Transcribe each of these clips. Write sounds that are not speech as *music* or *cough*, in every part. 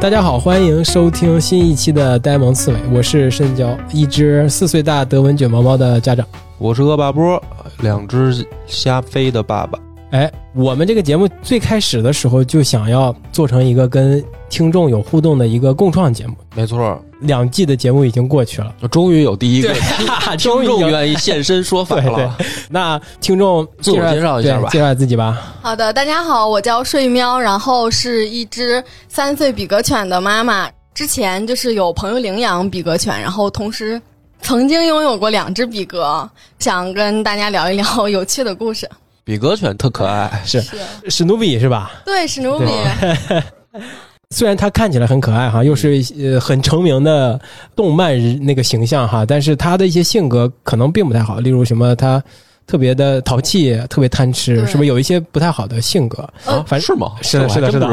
大家好，欢迎收听新一期的呆萌刺猬，我是申娇，一只四岁大德文卷毛猫的家长。我是恶霸波，两只瞎飞的爸爸。哎，我们这个节目最开始的时候就想要做成一个跟听众有互动的一个共创节目，没错，两季的节目已经过去了，终于有第一个听 *laughs* *laughs* 终于有众愿意现身说法对对了。，那听众自我介绍一下吧介绍自己吧。好的，大家好，我叫睡喵，然后是一只三岁比格犬的妈妈。之前就是有朋友领养比格犬，然后同时曾经拥有过两只比格，想跟大家聊一聊有趣的故事。比格犬特可爱，是。是，史努比是吧？对，史努比，*laughs* 虽然它看起来很可爱哈，又是呃很成名的动漫人那个形象哈，但是它的一些性格可能并不太好，例如什么它特别的淘气，特别贪吃，是不是有一些不太好的性格？呃啊，反是吗？是的是的是的。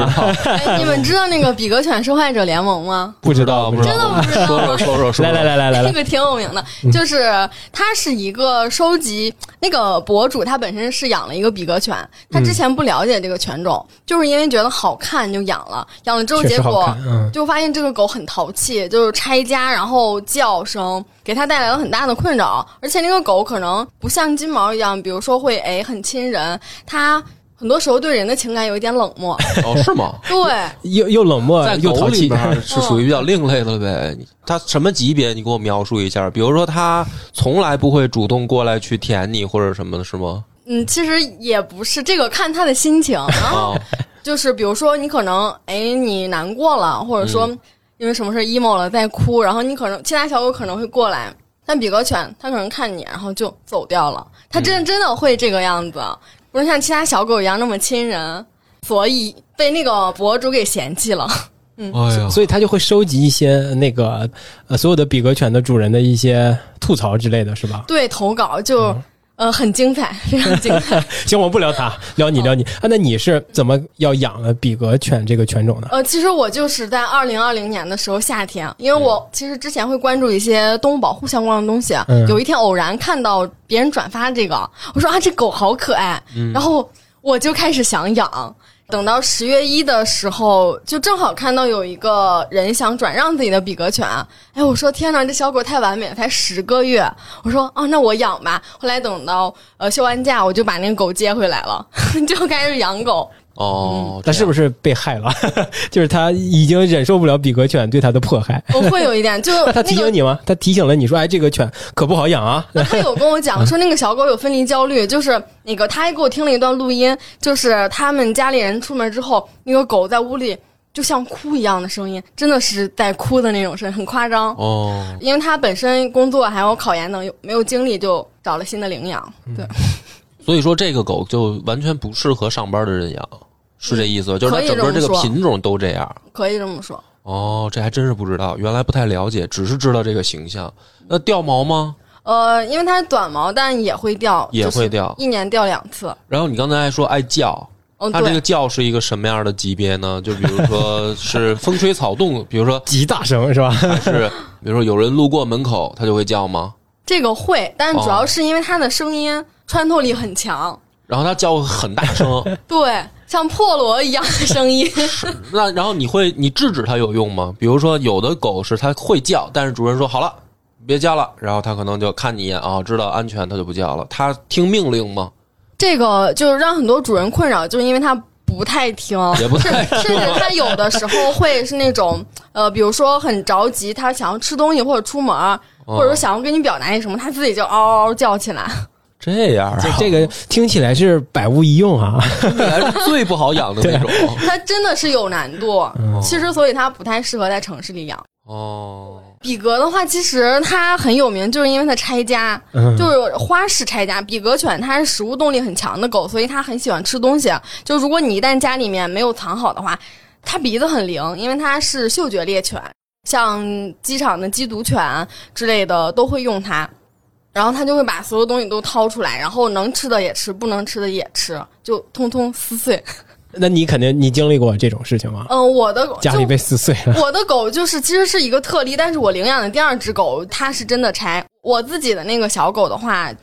你们知道那个比格犬受害者联盟吗？*laughs* 不知道，不知道。真的不知道说说说说说，来来来来来来，这个挺有名的，就是他是一个收集那个博主，他本身是养了一个比格犬，他之前不了解这个犬种，就是因为觉得好看就养了，养了之后结果就发现这个狗很淘气，就是拆家，然后叫声给他带来了很大的困扰，而且那个狗可能不像金毛一样，比如说会哎很亲人，它很多时候对人的情感有一点冷漠，哦，是吗？对。又又冷漠在狗又淘气，里边是属于比较另类的了呗。*laughs* 它什么级别？你给我描述一下。比如说，它从来不会主动过来去舔你或者什么的，是吗？嗯，其实也不是这个，看他的心情。然后啊，*laughs* 就是比如说你可能哎你难过了，或者说因为什么事 emo 了在哭，然后你可能其他小狗可能会过来，但比格犬它可能看你，然后就走掉了。它真真的会这个样子，不是像其他小狗一样那么亲人，所以被那个博主给嫌弃了。哎，*laughs* 所以他就会收集一些那个呃所有的比格犬的主人的一些吐槽之类的是吧？对，投稿就、呃很精彩，*laughs* 非常精彩。*laughs* 行，我不聊他，聊你聊你啊。那你是怎么要养了比格犬这个犬种的？呃，其实我就是在二零二零年的时候夏天，因为我其实之前会关注一些动物保护相关的东西，嗯有一天偶然看到别人转发这个，我说啊，这狗好可爱，然后我就开始想养。等到十月一的时候，就正好看到有一个人想转让自己的比格犬，哎，我说天哪，这小狗太完美了，才十个月，我说啊，那我养吧。后来等到呃休完假，我就把那个狗接回来了，*laughs* 就开始养狗。哦，他是不是？被害了？*laughs* 就是他已经忍受不了比格犬对他的迫害。我会有一点，就 *laughs* 那他提醒你吗？他提醒了你说：“哎，这个犬可不好养啊。那 *laughs* 他有跟我讲说，那个小狗有分离焦虑，就是那个他还给我听了一段录音，就是他们家里人出门之后，那个狗在屋里就像哭一样的声音，真的是在哭的那种声音，很夸张。哦，因为他本身工作还有考研等有没有精力，就找了新的领养。对，所以说这个狗就完全不适合上班的人养，是这意思吧？就是它整个这个品种都这样。可以这么说。哦，这还真是不知道，原来不太了解，只是知道这个形象。那掉毛吗？呃，因为它是短毛，但也会掉，也会掉就是一年掉两次。然后你刚才还说爱叫，嗯，它这个，叫是一个什么样的级别呢？就比如说是风吹草动，比如说 *laughs* ”极大声是吧？还是比如说有人路过门口，它就会叫吗？这个会，但主哦要是因为它的声音穿透力很强，然后它叫很大声，*laughs* 对，像破锣一样的声音。*laughs* 那然后你会你制止它有用吗？比如说有的狗是它会叫，但是主人说好了。别叫了，然后它可能就看你一眼啊，知道安全，它就不叫了。它听命令吗？这个就是让很多主人困扰，就是因为它不太听，也不太听 *laughs* 甚至它有的时候会是那种呃，比如说很着急，它想要吃东西或者出门，哦或者说想要跟你表达一什么，它自己就嗷嗷嗷叫起来。这样啊，这这个听起来是百无一用啊。听起来是最不好养的那种。*laughs* 它真的是有难度，嗯其实所以它不太适合在城市里养。哦，比格的话，其实它很有名，就是因为它拆家，嗯就是花式拆家。比格犬它是食物动力很强的狗，所以它很喜欢吃东西。就如果你一旦家里面没有藏好的话，它鼻子很灵，因为它是嗅觉猎犬，像机场的缉毒犬之类的都会用它。然后它就会把所有东西都掏出来，然后能吃的也吃，不能吃的也吃，就通通撕碎。*laughs* 那你肯定你经历过这种事情吗？嗯、我的狗家里被撕碎了。我的狗就是其实是一个特例，但是我领养的第二只狗它是真的拆。我自己的那个小狗的话，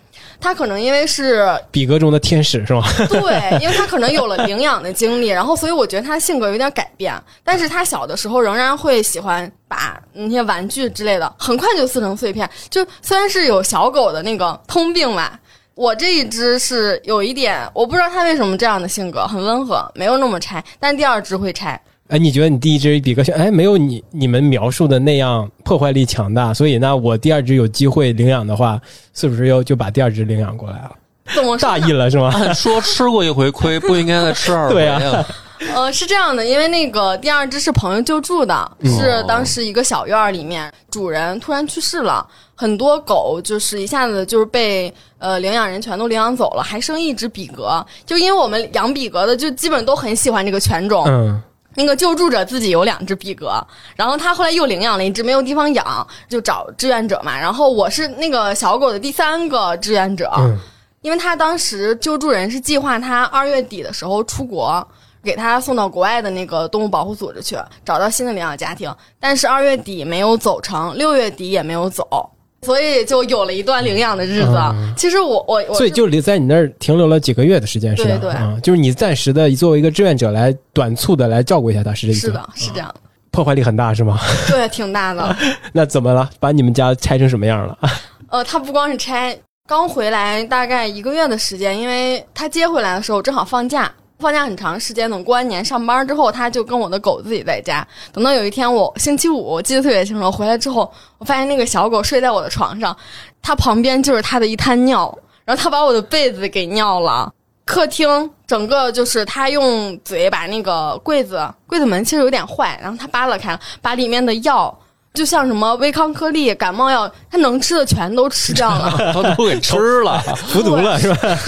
它可能因为是比格中的天使是吗？*laughs* *laughs* 对，因为他可能有了领养的经历，然后所以我觉得它性格有点改变。但是他小的时候仍然会喜欢把那些玩具之类的很快就撕成碎片。就虽然是有小狗的那个通病吧，我这一只是有一点，我不知道它为什么这样的性格，很温和，没有那么拆。但第二只会拆。哎，你觉得你第一只比格犬，哎，没有你你们描述的那样破坏力强大，所以那，我第二只有机会领养的话，是不是又就把第二只领养过来了？怎么大意了是吗？按说吃过一回亏，不应该再吃二回 *laughs* 对啊。呃，是这样的，因为那个第二只是朋友救助的，是当时一个小院儿里面主人突然去世了，很多狗就是一下子就是被呃领养人全都领养走了，还剩一只比格，就因为我们养比格的就基本都很喜欢这个犬种，嗯，那个救助者自己有两只比格，然后他后来又领养了一只，没有地方养，就找志愿者嘛。然后我是那个小狗的第三个志愿者，嗯因为他当时救助人是计划他二月底的时候出国，给他送到国外的那个动物保护组织去，找到新的领养家庭。但是二月底没有走成，六月底也没有走，所以就有了一段领养的日子。其实我我我所以就留在你那儿停留了几个月的时间，是吧？对对啊，就是你暂时的作为一个志愿者来短促的来照顾一下他，是这意思吗？是的，是这样的，破坏力很大是吗？*laughs* 对，挺大的。*laughs* 那怎么了？把你们家拆成什么样了？*laughs* 呃，他不光是拆，刚回来大概一个月的时间，因为他接回来的时候正好放假，放假很长时间。等过完年上班之后，他就跟我的狗自己在家。等到有一天我星期五，我记得特别清楚，回来之后，我发现那个小狗睡在我的床上，它旁边就是它的一滩尿，然后它把我的被子给尿了。客厅整个就是他用嘴把那个柜子柜子门其实有点坏，然后他扒拉开了，把里面的药，就像什么威康颗粒、感冒药，他能吃的全都吃掉了。*laughs* 他都给吃了。*laughs* 服毒了 *laughs* 是吧？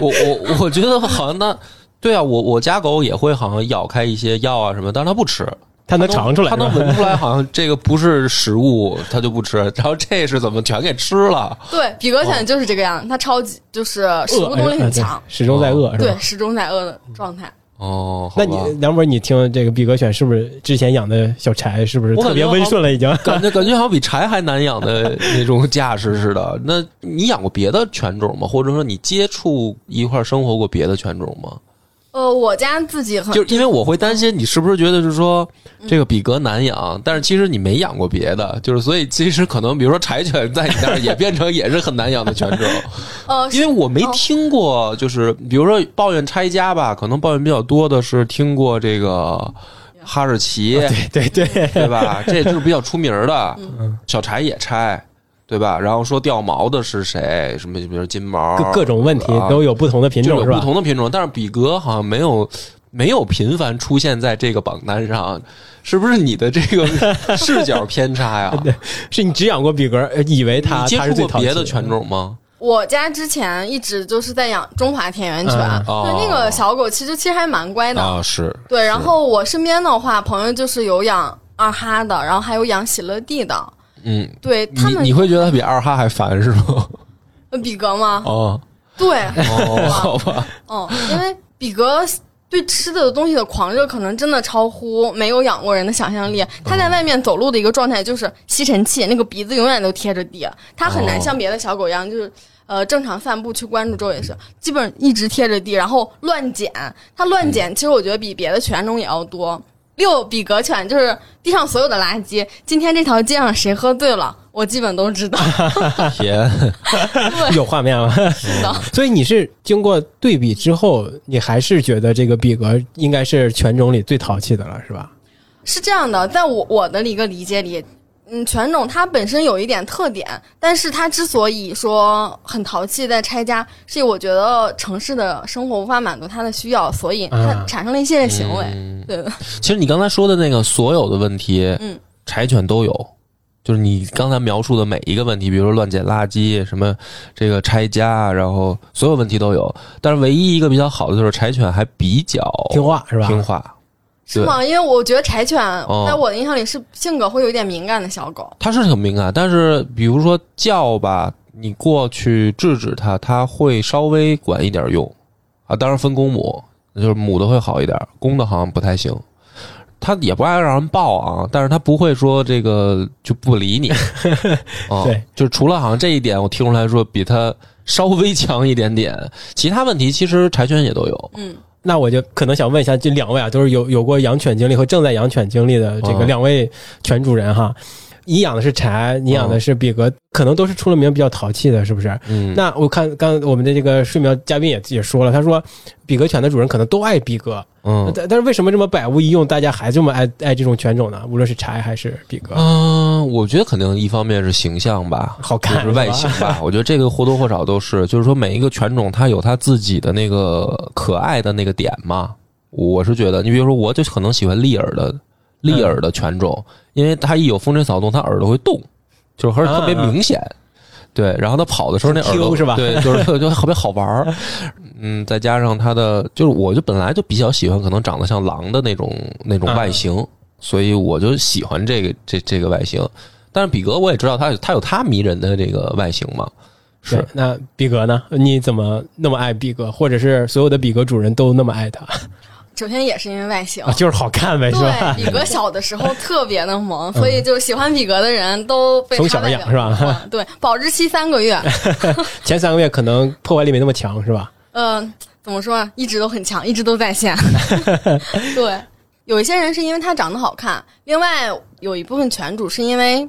我我我觉得好像那，对啊，我我家狗也会好像咬开一些药啊什么，但是它不吃，它能尝出来它能闻出来，好像这个不是食物，它就不吃。然后这是怎么全给吃了？对，比格犬就是这个样，它超级就是食物动力很强，，始终在饿对？，始终在饿的状态。哦，那你梁博，你听这个比格犬是不是之前养的小柴是不是特别温顺了已经？*laughs* 感觉感觉好像比柴还难养的那种架势似的。那你养过别的犬种吗？或者说你接触一块生活过别的犬种吗？呃，我家自己很就是因为我会担心你是不是觉得是说这个比格难养，但是其实你没养过别的，就是所以其实可能比如说柴犬在你那儿也变成也是很难养的犬种，*laughs* 呃，因为我没听过，就是比如说抱怨拆家吧，可能抱怨比较多的是听过这个哈士奇，对对对，对吧？这就是比较出名儿的，小柴也拆。对吧？然后说掉毛的是谁？什么，比如金毛，各各种问题啊都有不同的品就有不？同的品种，但是比格好像没有没有频繁出现在这个榜单上，是不是你的这个 *laughs* 视角偏差呀？*laughs* 对是你只养过比格，呃以为它你接触过它是最别的犬种吗？我家之前一直就是在养中华田园犬，嗯哦对那个小狗其实其实还蛮乖的。啊，是对，然后我身边的话，朋友就是有养二哈的，然后还有养喜乐蒂的。嗯，对他们你你会觉得它比二哈还烦是吗？*laughs* 呃比格吗？哦对，哦，*laughs* 好吧，哦，因为比格对吃的东西的狂热，可能真的超乎没有养过人的想象力。他在外面走路的一个状态就是吸尘器，那个鼻子永远都贴着地，他很难哦像别的小狗一样，就是。呃，正常散步去关注周围是，基本一直贴着地，然后乱捡。它乱捡，其实我觉得比别的犬种也要多。遛比格犬就是地上所有的垃圾，今天这条街上谁喝醉了，我基本都知道。*laughs* 甜，有画面了。是的，*laughs* 所以你是经过对比之后，你还是觉得这个比格应该是犬种里最淘气的了，是吧？是这样的，在我我的一个理解里，嗯，犬种它本身有一点特点，但是它之所以说很淘气在拆家，是我觉得城市的生活无法满足它的需要，所以它啊产生了一系列行为。嗯对的，其实你刚才说的那个所有的问题，嗯，柴犬都有。就是你刚才描述的每一个问题，比如说乱捡垃圾、什么这个拆家，然后所有问题都有。但是唯一一个比较好的就是柴犬还比较听话是吧？听话，是吗？因为我觉得柴犬哦在我的印象里是性格会有一点敏感的小狗。它是挺敏感，但是比如说叫吧，你过去制止它，它会稍微管一点用啊。当然分公母，就是母的会好一点，公的好像不太行。它也不爱让人抱啊，但是它不会说这个就不理你。啊，*laughs* 对，就是除了好像这一点，我听出来说比它稍微强一点点，其他问题其实柴犬也都有。嗯，那我就可能想问一下，这两位啊，都是有有过养犬经历和正在养犬经历的这个嗯两位犬主人哈。你养的是柴，你养的是比格，可能都是出了名比较淘气的，是不是？嗯，那我看刚我们的这个睡眠嘉宾也也说了，他说比格犬的主人可能都爱比格，嗯但但是为什么这么百无一用，大家还这么爱爱这种犬种呢？无论是柴还是比格，嗯，我觉得肯定一方面是形象吧，好看就是外形吧。我觉得这个或多或少都是，就是说每一个犬种它有它自己的那个可爱的那个点嘛。我是觉得，你比如说，我就可能喜欢立耳的立耳的犬种，因为它一有风吹草动，它耳朵会动，就是而且特别明显。对，然后它跑的时候那耳朵是吧对，*laughs* 就是特就特别好玩儿。嗯，再加上它的，就是我就本来就比较喜欢可能长得像狼的那种那种外形，所以我就喜欢这个这这个外形。但是比格我也知道它有它有它迷人的这个外形嘛，是，那比格呢？你怎么那么爱比格，或者是所有的比格主人都那么爱它首先也是因为外形啊？。就是好看呗，是吧？对，比格小的时候特别的萌，所以就喜欢比格的人都被从小他养是吧 *laughs* 对，保质期三个月，*laughs* 前三个月可能破坏力没那么强，是吧？嗯，怎么说？一直都很强，一直都在线。*laughs* 对，有一些人是因为它长得好看，另外有一部分犬主是因为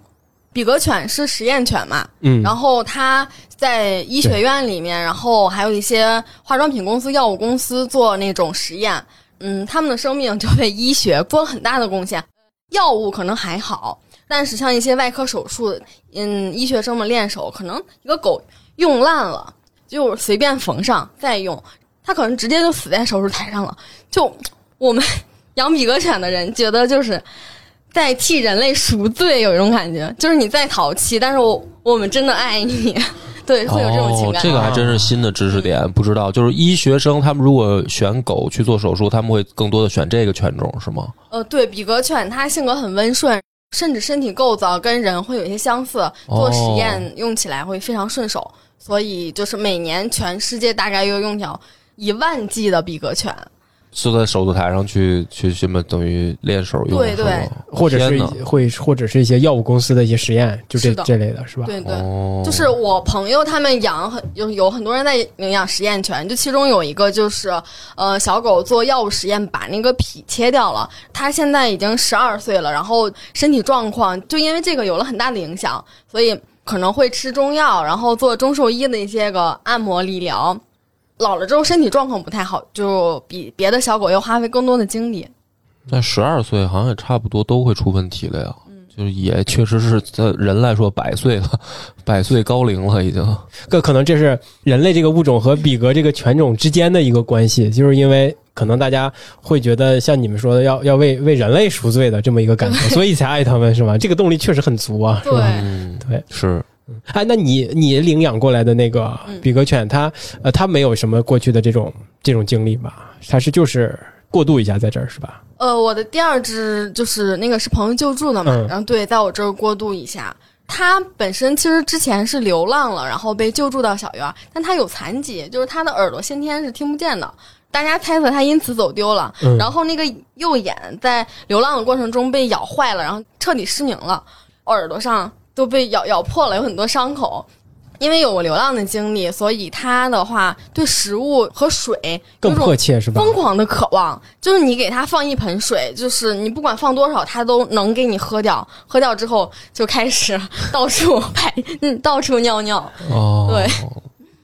比格犬是实验犬嘛，嗯，然后它在医学院里面，然后还有一些化妆品公司、药物公司做那种实验，嗯，他们的生命就为医学做了很大的贡献。药物可能还好，但是像一些外科手术，嗯，医学生们练手，可能一个狗用烂了，就随便缝上再用，它可能直接就死在手术台上了。就我们养比格犬的人觉得就是。在替人类赎罪，有一种感觉，就是你再淘气，但是我我们真的爱你，对，会有这种情哦感。，这个还真是新的知识点，不知道。就是医学生他们如果选狗去做手术，他们会更多的选这个犬种是吗？呃，对比格犬，它性格很温顺，甚至身体构造跟人会有一些相似，做实验用起来会非常顺手。所以就是每年全世界大概又用掉一万剂的比格犬。坐在手术台上去去什么等于练手用是吗对对或者是会或者是一些药物公司的一些实验，就这是这类的是吧？对对。哦，就是我朋友他们养很有有很多人在领养实验犬，就其中有一个就是呃小狗做药物实验把那个脾切掉了，它现在已经十二岁了，然后身体状况就因为这个有了很大的影响，所以可能会吃中药，然后做中兽医的一些个按摩理疗。老了之后身体状况不太好，就比别的小狗要花费更多的精力。那十二岁好像也差不多都会出问题了呀。嗯就是也确实是在人来说百岁了，百岁高龄了已经。这可能这是人类这个物种和比格这个犬种之间的一个关系，就是因为可能大家会觉得像你们说的要要为为人类赎罪的这么一个感觉，*laughs* 所以才爱他们是吧？这个动力确实很足啊，是对吧？，嗯，对，是哎，那你你领养过来的那个嗯比格犬，它呃它没有什么过去的这种这种经历吧？它是就是过渡一下在这儿是吧？呃，我的第二只就是那个是朋友救助的嘛，嗯然后对，在我这儿过渡一下。它本身其实之前是流浪了，然后被救助到小院儿，但它有残疾，就是它的耳朵先天是听不见的。大家猜测它因此走丢了，嗯然后那个右眼在流浪的过程中被咬坏了，然后彻底失明了，耳朵上都被咬咬破了，有很多伤口。因为有过流浪的经历，所以他的话对食物和水有更种迫切是吧？疯狂的渴望，就是你给他放一盆水，就是你不管放多少，他都能给你喝掉。喝掉之后就开始到处排，嗯，到处尿尿。哦，对，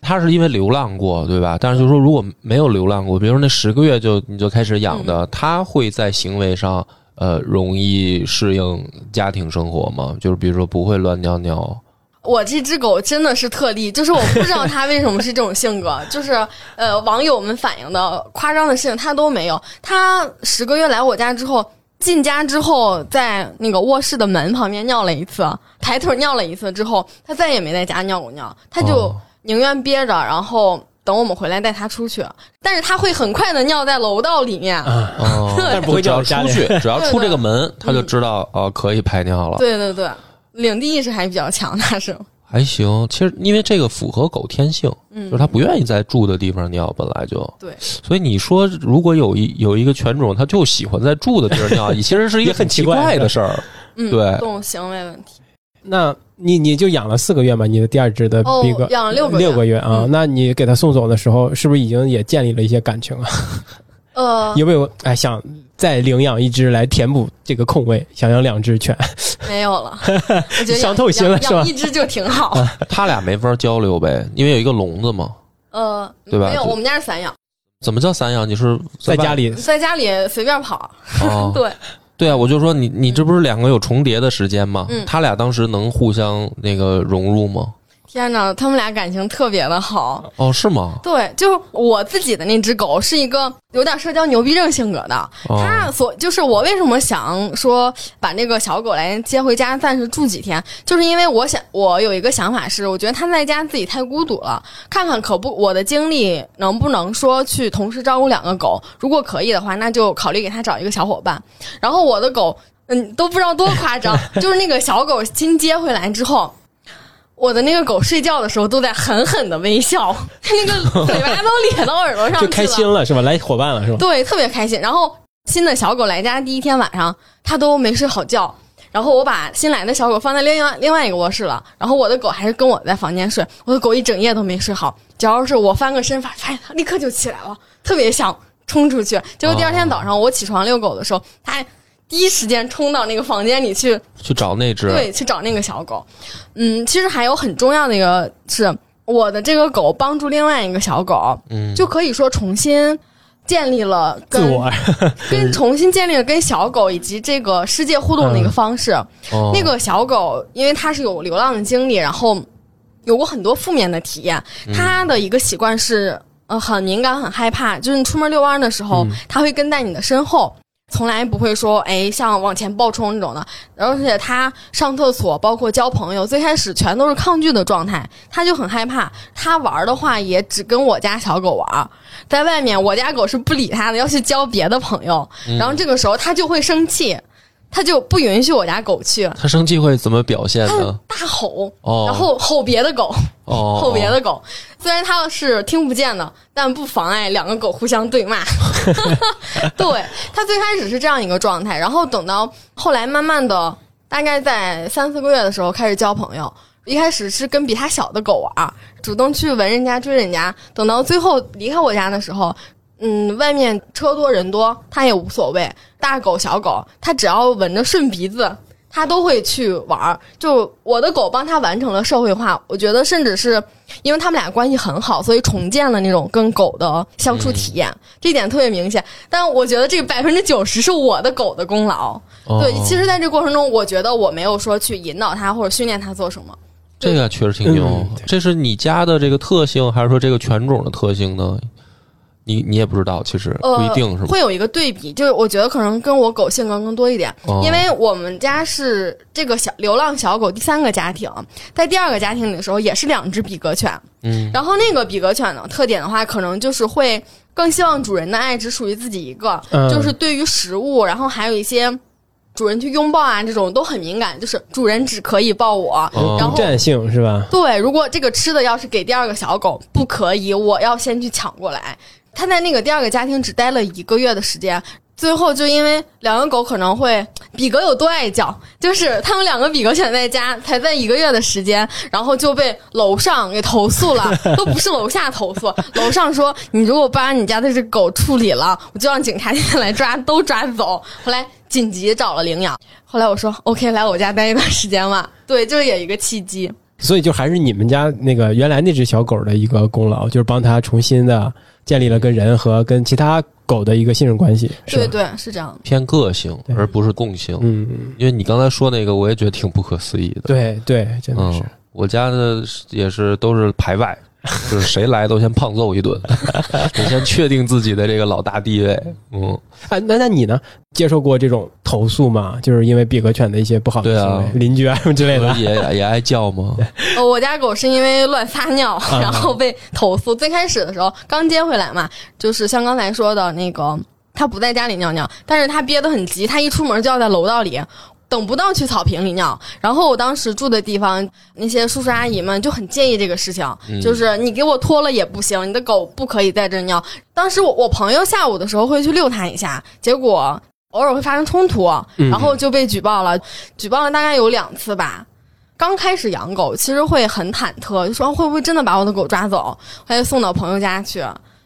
他是因为流浪过，对吧？但是就是说，如果没有流浪过，比如说那十个月就你就开始养嗯的，他会在行为上呃容易适应家庭生活吗？就是比如说不会乱尿尿。我这只狗真的是特例，就是我不知道它为什么是这种性格，*laughs* 就是呃，网友们反映的夸张的事情它都没有。它十个月来我家之后，进家之后，在那个卧室的门旁边尿了一次，抬腿尿了一次之后，它再也没在家尿过尿，它就哦宁愿憋着，然后等我们回来带它出去。但是它会很快的尿在楼道里面。啊，哦，*laughs* 但是不会只要出去，*laughs* 只要出这个门，它就嗯知道哦可以排尿了。对对对，领地意识还比较强，它是。还行。其实因为这个符合狗天性，嗯，就是它不愿意在住的地方尿，本来就对。所以你说，如果有一有一个犬种，它就喜欢在住的地儿尿，其实是一个很奇怪的事儿。嗯，对动物行为问题。那你你就养了四个月嘛？你的第二只的哦比格、，养了六个六个月啊？嗯那你给它送走的时候，是不是已经也建立了一些感情啊？*laughs* 呃，*laughs* 有没有哎想再领养一只来填补这个空位？想养两只犬？*laughs* 没有了。我觉得伤透心了养是吧一只就挺好。他俩没法交流呗，因为有一个笼子嘛。呃，对吧没有，我们家是散养，怎么叫散养？你是外在家里在家里随便跑。哦，对，对啊，我就说你你这不是两个有重叠的时间吗？嗯他俩当时能互相那个融入吗？天哪，他们俩感情特别的好。哦，是吗？对，就是我自己的那只狗是一个有点社交牛逼症性格的，哦它所就是我为什么想说把那个小狗来接回家暂时住几天，就是因为我想我有一个想法是，我觉得它在家自己太孤独了，看看可不我的精力能不能说去同时照顾两个狗，如果可以的话，那就考虑给它找一个小伙伴。然后我的狗，嗯，都不知道多夸张，*laughs* 就是那个小狗新接回来之后。我的那个狗睡觉的时候都在狠狠的微笑，它 *laughs* 那个嘴巴都咧到耳朵上去了，就开心了是吧？来伙伴了是吧？对，特别开心。然后新的小狗来家第一天晚上，它都没睡好觉。然后我把新来的小狗放在另外另外一个卧室了，然后我的狗还是跟我在房间睡。我的狗一整夜都没睡好，只要是我翻个身，发现它立刻就起来了，特别想冲出去。结果第二天早上我起床遛狗的时候，它还第一时间冲到那个房间里去去找那只，对，去找那个小狗。嗯，其实还有很重要的一个是，我的这个狗帮助另外一个小狗，嗯，就可以说重新建立了跟自我 *laughs* *laughs* 跟重新建立了跟小狗以及这个世界互动的一个方式。哦那个小狗，因为它是有流浪的经历，然后有过很多负面的体验。它的一个习惯是，呃，很敏感、很害怕，就是你出门遛弯的时候，它会跟在你的身后。从来不会说，哎，像往前暴冲那种的，而且它上厕所，包括交朋友，最开始全都是抗拒的状态，它就很害怕。它玩的话，也只跟我家小狗玩，在外面，我家狗是不理它的，要去交别的朋友。然后这个时候，它就会生气，它就不允许我家狗去，他生气会怎么表现它呢？大吼，哦，然后吼别的狗，哦，吼别的狗。虽然他是听不见的，但不妨碍两个狗互相对骂。*laughs* 对，他最开始是这样一个状态，然后等到后来慢慢的，大概在三四个月的时候开始交朋友。一开始是跟比他小的狗玩，主动去闻人家、追人家。等到最后离开我家的时候，嗯，外面车多人多，它也无所谓，大狗小狗，它只要闻着顺鼻子，它都会去玩儿。就我的狗帮它完成了社会化，我觉得甚至是因为他们俩关系很好，所以重建了那种跟狗的相处体验，这一点特别明显。但我觉得这百分之九十是我的狗的功劳。哦对，其实在这过程中，我觉得我没有说去引导它或者训练它做什么。这个确实挺牛嗯。这是你家的这个特性，还是说这个犬种的特性呢？你你也不知道，其实呃，不一定是吗？会有一个对比，就是我觉得可能跟我狗性格更多一点，哦因为我们家是这个小流浪小狗第三个家庭，在第二个家庭里的时候也是两只比格犬，嗯，然后那个比格犬呢特点的话，可能就是会更希望主人的爱只属于自己一个，嗯就是对于食物，然后还有一些。主人去拥抱啊，这种都很敏感，就是主人只可以抱我，哦然后独占性是吧？对，如果这个吃的要是给第二个小狗，不可以，我要先去抢过来。他在那个第二个家庭只待了一个月的时间，最后就因为两个狗可能会比格有多爱叫，就是他们两个比格犬在家才在一个月的时间，然后就被楼上 *laughs* 给投诉了，都不是楼下投诉，*laughs* 楼上说你如果不把你家的这狗处理了，我就让警察来抓，都抓走。后来紧急找了领养，后来我说 OK，来我家待一段时间吧。对，就是有一个契机。所以就还是你们家那个原来那只小狗的一个功劳，就是帮它重新的建立了跟人和跟其他狗的一个信任关系？对对，是这样的。偏个性而不是共性。嗯，嗯因为你刚才说那个，我也觉得挺不可思议的。对对，真的是嗯。，我家的也是都是排外，*laughs* 就是谁来都先胖揍一顿，*laughs* 得先确定自己的这个老大地位。嗯，啊，那那你呢？接受过这种投诉吗？就是因为比格犬的一些不好的对啊行为，邻居啊什么之类的。也也爱叫吗？呃，*laughs* 我家狗是因为乱撒尿，啊然后被投诉。最开始的时候刚接回来嘛，就是像刚才说的那个，它不在家里尿尿，但是它憋得很急，它一出门就要在楼道里。等不到去草坪里尿。然后我当时住的地方，那些叔叔阿姨们就很介意这个事情，嗯就是你给我脱了也不行，你的狗不可以在这儿尿。当时我我朋友下午的时候会去遛它一下，结果偶尔会发生冲突，嗯然后就被举报了，举报了大概有两次吧。刚开始养狗，其实会很忐忑，就说会不会真的把我的狗抓走，还得送到朋友家去。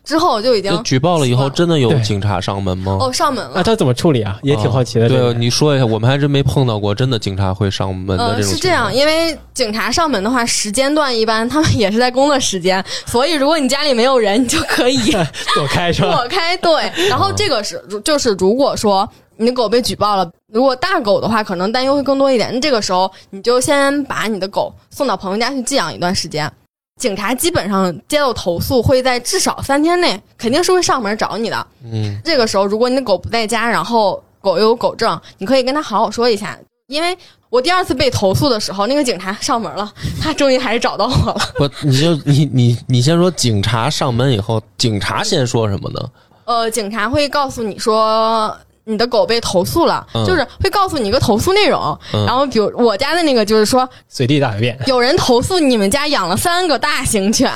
之后就已经举报了以后，真的有警察上门吗？哦上门了那。他怎么处理啊？也挺好奇的。这对，你说一下，我们还真没碰到过真的警察会上门的呃，这种。是这样，因为警察上门的话，时间段一般他们也是在工作时间，所以如果你家里没有人，你就可以 *laughs* *laughs* 躲开是吧？躲开。对，然后这个是就是如果说你的狗被举报了，如果大狗的话，可能担忧会更多一点。那这个时候你就先把你的狗送到朋友家去寄养一段时间。警察基本上接到投诉，会在至少三天内肯定是会上门找你的。嗯，这个时候，如果你的狗不在家，然后狗又有狗证，你可以跟他好好说一下。因为我第二次被投诉的时候，那个警察上门了，*laughs* 他终于还是找到我了。不，你就你你你先说，警察上门以后，警察先说什么呢？呃，警察会告诉你说你的狗被投诉了，嗯就是会告诉你一个投诉内容。嗯然后，比如我家的那个，就是说随地大小便。有人投诉你们家养了三个大型犬，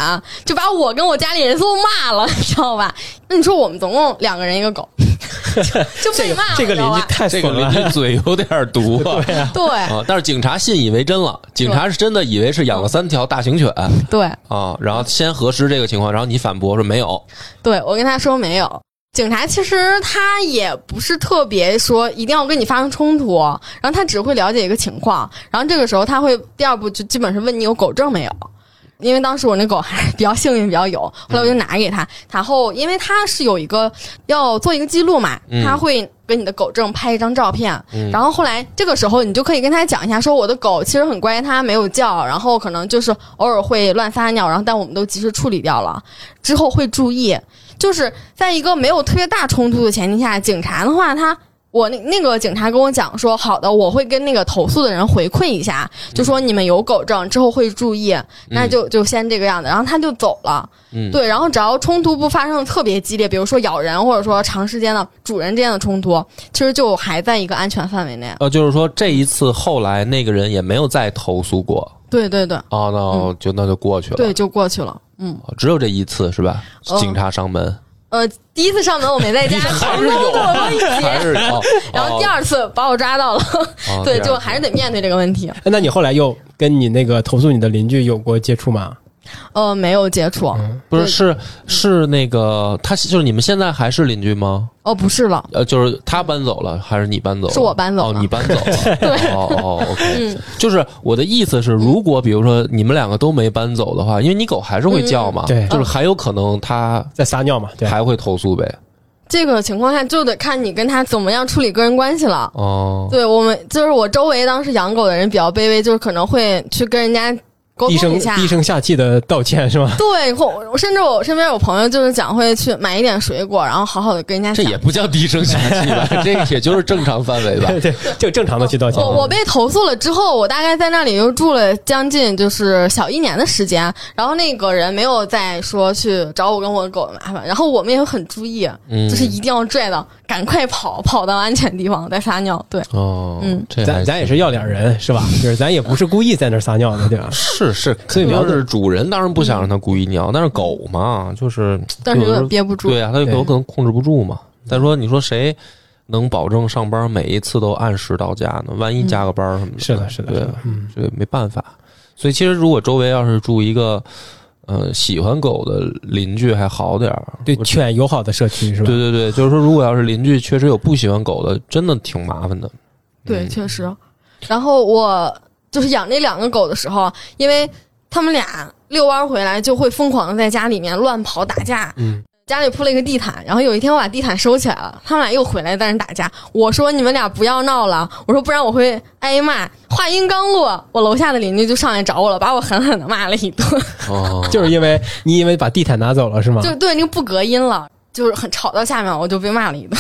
就把我跟我家里人都骂了，你知道吧？那你说我们总共两个人一个狗，就 *laughs* 就被骂了，这个邻居太损这个邻了。居嘴有点毒啊。*laughs* 对啊，对啊！但是警察信以为真了，警察是真的以为是养了三条大型犬对啊，然后先核实这个情况，然后你反驳说没有，对，我跟他说没有。警察其实他也不是特别说一定要跟你发生冲突，然后他只会了解一个情况，然后这个时候他会第二步就基本是问你有狗证没有，因为当时我那狗还比较幸运，比较有，后来我就拿给他，然后因为他是有一个要做一个记录嘛，嗯。他会跟你的狗证拍一张照片，嗯。然后后来这个时候你就可以跟他讲一下，说我的狗其实很乖，它没有叫，然后可能就是偶尔会乱撒尿，然后但我们都及时处理掉了，之后会注意，就是在一个没有特别大冲突的前提下，警察的话他。我那那个警察跟我讲说，好的，我会跟那个投诉的人回馈一下，就说你们有狗证，之后会注意，那就就先这个样子，然后他就走了。嗯，对，然后只要冲突不发生的特别激烈，比如说咬人，或者说长时间的主人之间的冲突，其实就还在一个安全范围内。呃，就是说这一次后来那个人也没有再投诉过对对对哦，那就那就过去了，对，就过去了。嗯，哦，只有这一次是吧？哦警察上门呃，第一次上门我没在家，*laughs* *laughs* 还是有然后第二次把我抓到了，*laughs* 对，就还是得面对这个问题。那你后来又跟你那个投诉你的邻居有过接触吗？呃，没有接触，不是是是那个他就是你们现在还是邻居吗？哦，不是了，呃，就是他搬走了，还是你搬走了？是我搬走哦，了你搬走了。*laughs* 对哦哦，OK，嗯就是我的意思是，如果比如说你们两个都没搬走的话，因为你狗还是会叫嘛，嗯对就是还有可能它 *laughs* 在撒尿嘛？对，还会投诉呗。这个情况下就得看你跟他怎么样处理个人关系了。哦，对我们，就是我周围当时养狗的人比较卑微，就是可能会去跟人家沟低声通一下。低声下气的道歉是吗？对，或我甚至我身边有朋友就是讲会去买一点水果，然后好好的跟人家。这也不叫低声下气吧？*laughs* 这也就是正常范围吧。对 *laughs* 对，就正常的去道歉。我我被投诉了之后，我大概在那里又住了将近就是小一年的时间，然后那个人没有再说去找我跟我的狗的麻烦，然后我们也很注意，嗯就是一定要拽到，赶快跑，跑到安全地方再撒尿。对，哦，嗯咱咱也是要脸人是吧？就是咱也不是故意在那撒尿的，对吧？是是，*laughs* 所以要了解是主人当然不想让它故意尿，但是狗嘛，就是但是有点憋不住。对啊，它有可能控制不住嘛。再说，你说谁能保证上班每一次都按时到家呢？万一加个班什么的，是的，是的，对没办法。所以其实如果周围要是住一个呃喜欢狗的邻居还好点儿。对犬友好的社区是吧？对对对，就是说，如果要是邻居确实有不喜欢狗的，真的挺麻烦的。对，嗯确实。然后我就是养那两个狗的时候，因为他们俩遛弯回来就会疯狂的在家里面乱跑打架。嗯，家里铺了一个地毯，然后有一天我把地毯收起来了，他们俩又回来在那打架。我说你们俩不要闹了，我说不然我会挨骂。话音刚落，我楼下的邻居就上来找我了，把我狠狠的骂了一顿，哦，就是因为你因为把地毯拿走了是吗？就对那个不隔音了，就是很吵到下面，我就被骂了一顿。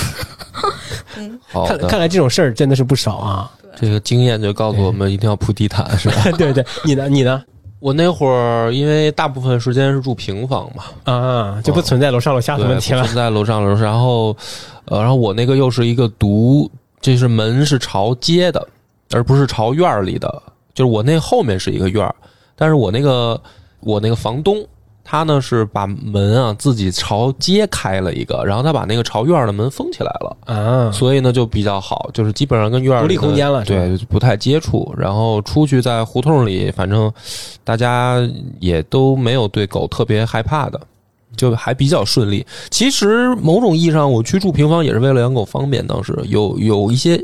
好，看看来这种事儿真的是不少啊。这个经验就告诉我们一定要铺地毯，是吧？对 *laughs* 对，你呢？你呢？我那会儿因为大部分时间是住平房嘛，啊，就不存在楼上楼下的，问题了不。存在楼上楼下，然后呃，然后我那个又是一个独，就是门是朝街的，而不是朝院儿里的。就是我那后面是一个院儿，但是我那个我那个房东。他呢是把门啊自己朝街开了一个，然后他把那个朝院儿的门封起来了，啊，所以呢就比较好，就是基本上跟院儿独立空间了对，不太接触。然后出去在胡同里，反正大家也都没有对狗特别害怕的，就还比较顺利。其实某种意义上，我去住平房也是为了养狗方便，当时有有一些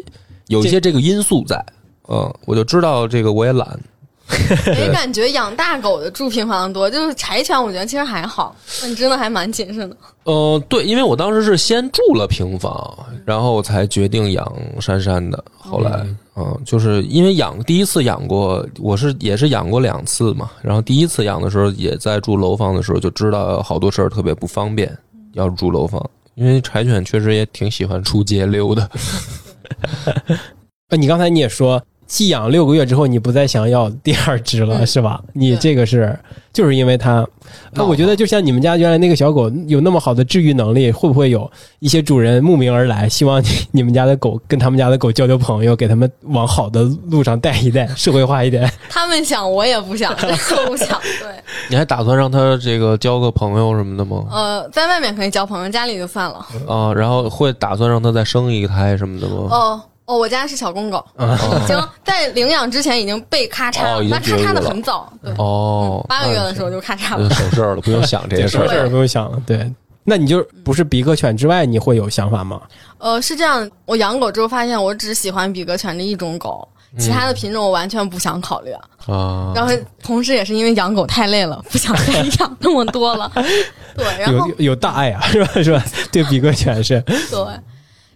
有一些这个因素在，嗯，我就知道这个我也懒，*laughs* 没感觉养大狗的住平房多，就是柴犬，我觉得其实还好。那你真的还蛮谨慎的。呃，对，因为我当时是先住了平房，然后才决定养珊珊的。后来，嗯、就是因为养第一次养过，我是也是养过两次嘛。然后第一次养的时候，也在住楼房的时候就知道好多事儿特别不方便，要住楼房。因为柴犬确实也挺喜欢出街溜的，呃，*laughs* *laughs* 你刚才你也说，寄养六个月之后，你不再想要第二只了，嗯是吧？你这个是就是因为它，那我觉得就像你们家原来那个小狗有那么好的治愈能力，会不会有一些主人慕名而来，希望你 *laughs* 你们家的狗跟他们家的狗交交朋友，给他们往好的路上带一带，社会化一点？*laughs* 他们想，我也不想，*laughs* 谁都不想。对，你还打算让它这个交个朋友什么的吗？呃，在外面可以交朋友，家里就算了。啊，然后会打算让它再生一胎什么的吗？哦哦，我家是小公狗，哦已经在领养之前已经被咔嚓了，那咔嚓的很早，对，哦，八个月的时候就咔嚓了。就省事儿了，不用想这些事儿。事儿不用想了。对，那你就不是比格犬之外，你会有想法吗？呃，是这样，我养狗之后发现，我只喜欢比格犬这一种狗，其他的品种我完全不想考虑。啊，然后同时也是因为养狗太累了，不想再 *laughs* 养那么多了。对，然后有有大爱啊，是吧？是吧？对比格犬是，对，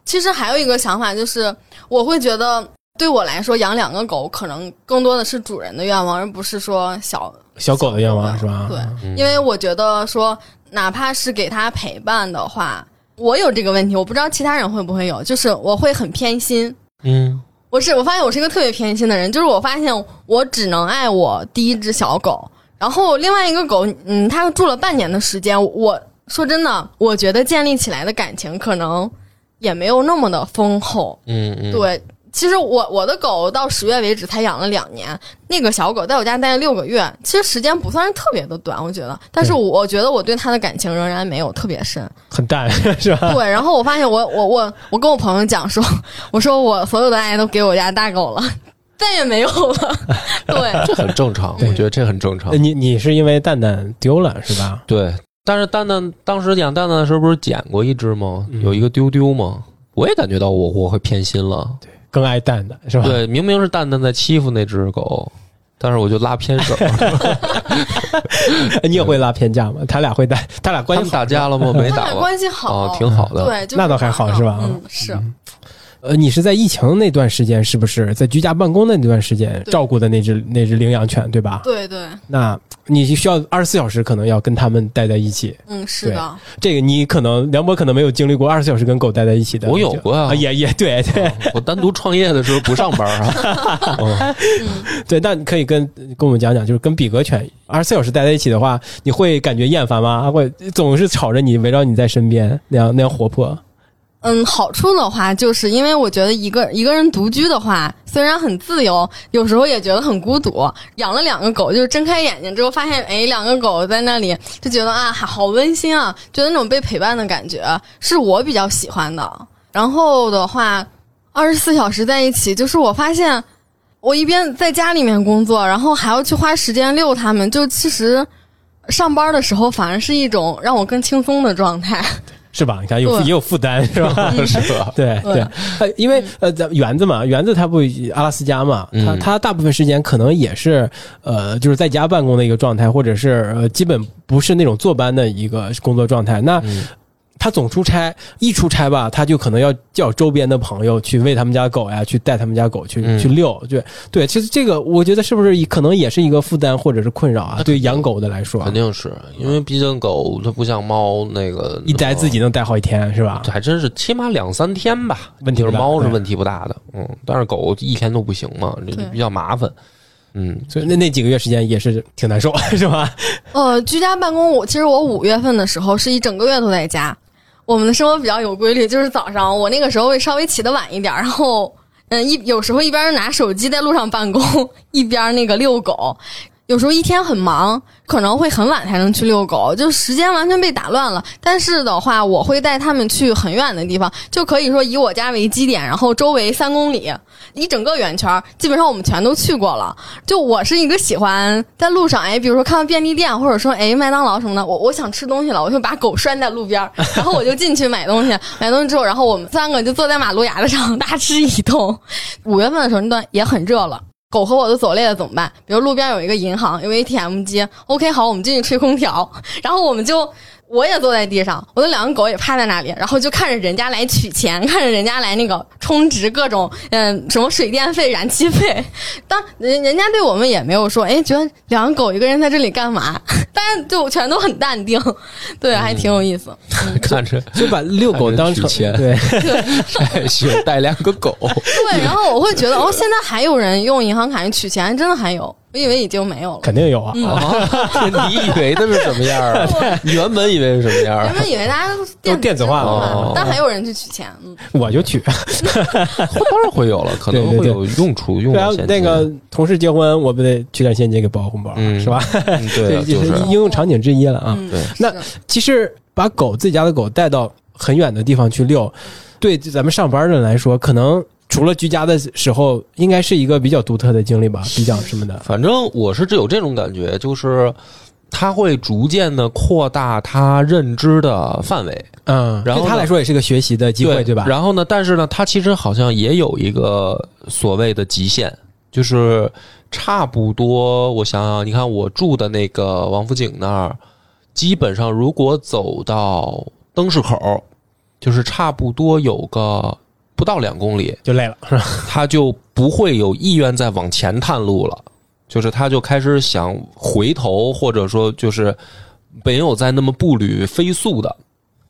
其实还有一个想法就是，我会觉得对我来说，养两个狗可能更多的是主人的愿望，而不是说小小狗的愿望是吧？对，因为我觉得说，哪怕是给它陪伴的话，我有这个问题，我不知道其他人会不会有，就是我会很偏心。嗯我是我发现我是一个特别偏心的人，就是我发现我只能爱我第一只小狗，然后另外一个狗，嗯，它住了半年的时间，我说真的，我觉得建立起来的感情可能也没有那么的丰厚。嗯嗯，对，其实我我的狗到十月为止才养了两年，那个小狗在我家待了六个月，其实时间不算是特别的短，我觉得，但是我我觉得我对它的感情仍然没有特别深。很淡 *laughs* 是吧？对，然后我发现我我我我跟我朋友讲说，*laughs* 我说我所有的爱都给我家大狗了，*laughs* 再也没有了。对，这很正常，我觉得这很正常呃。你你是因为蛋蛋丢了是吧？对，但是蛋蛋当时养蛋蛋的时候不是捡过一只吗？有一个丢丢吗？我也感觉到我我会偏心了。对更爱蛋蛋是吧？对，明明是蛋蛋在欺负那只狗，但是我就拉偏手。*laughs* 你也会拉偏架吗？他俩会打，他俩关他们系打架了吗？没打吧？关系好，哦，挺好的。对，就是那倒还好是吧嗯，是。呃，你是在疫情那段时间，是不是在居家办公的那段时间照顾的那只那只领养犬，对吧？对对，那你需要二十四小时，可能要跟他们待在一起。嗯，是的，这个你可能梁博可能没有经历过二十四小时跟狗待在一起的。我有过啊也也对对我单独创业的时候不上班啊。*laughs* 嗯对，那你可以跟跟我们讲讲，就是跟比格犬二十四小时待在一起的话，你会感觉厌烦吗？会总是吵着你，围绕你在身边，那样那样活泼。嗯，好处的话，就是因为我觉得一个一个人独居的话，虽然很自由，有时候也觉得很孤独。养了两个狗，就是睁开眼睛之后发现，哎，两个狗在那里，就觉得啊，好温馨啊，觉得那种被陪伴的感觉是我比较喜欢的。然后的话，二十四小时在一起，就是我发现我一边在家里面工作，然后还要去花时间遛它们，就其实上班的时候反而是一种让我更轻松的状态。是吧？你看有也有负担是吧？*laughs* 是吧？对对因为呃，咱园子嘛，园子它不阿拉斯加嘛，它嗯它大部分时间可能也是呃，就是在家办公的一个状态，或者是呃，基本不是那种坐班的一个工作状态。那嗯他总出差，一出差吧，他就可能要叫周边的朋友去喂他们家狗呀，去带他们家狗去、嗯去遛。对对，其实这个我觉得是不是可能也是一个负担或者是困扰啊？对养狗的来说，肯定是因为毕竟狗它不像猫那个一待自己能待好几天是吧？还真是起码两三天吧。问题是猫是问题不大的，嗯，但是狗一天都不行嘛，比较麻烦。嗯，所以那那几个月时间也是挺难受，是吧？*laughs* 呃，居家办公，我其实我五月份的时候是一整个月都在家。我们的生活比较有规律，就是早上我那个时候会稍微起得晚一点，然后嗯，一有时候一边拿手机在路上办公，*laughs* 一边那个遛狗。有时候一天很忙，可能会很晚才能去遛狗，就时间完全被打乱了。但是的话，我会带他们去很远的地方，就可以说以我家为基点，然后周围三公里，一整个圆圈，基本上我们全都去过了。就我是一个喜欢在路上，哎，比如说看到便利店，或者说哎麦当劳什么的，我我想吃东西了，我就把狗拴在路边，*laughs* 然后我就进去买东西，买东西之后，然后我们三个就坐在马路牙子上大吃一通。五月份的时候那段也很热了。狗和我都走累了怎么办？比如路边有一个银行，有 ATM 机，OK，好，我们进去吹空调，*laughs* 然后我们就。我也坐在地上，我的两个狗也趴在那里，然后就看着人家来取钱，看着人家来那个充值各种，嗯，什么水电费、燃气费。当人人家对我们也没有说，哎，觉得两个狗一个人在这里干嘛？大家就全都很淡定，对，还挺有意思。看着就把遛 *laughs* 狗当成钱，*laughs* 对，还需要带两个狗。对，然后我会觉得，哦，现在还有人用银行卡去取钱，真的还有。我以为已经没有了，肯定有啊！你以为的是什么样啊？*laughs* 你原本以为是什么样？原本以为大家都电子化了，但还有人去取钱。我就取，*laughs* 当然会有了，可能会有用处。用后那个同事结婚，我不得取点现金给包红包，是吧？对，*laughs* 就是应用场景之一了啊。对，那其实把狗自己家的狗带到很远的地方去遛，对咱们上班的人来说，可能。除了居家的时候，应该是一个比较独特的经历吧，比较什么的。反正我是只有这种感觉，就是他会逐渐的扩大他认知的范围，嗯，然后他来说也是个学习的机会，对吧？然后呢，但是呢，他其实好像也有一个所谓的极限，就是差不多。我想想，你看我住的那个王府井那儿，基本上如果走到灯市口，就是差不多有个。不到两公里就累了，他就不会有意愿再往前探路了，就是他就开始想回头，或者说就是没有再那么步履飞速的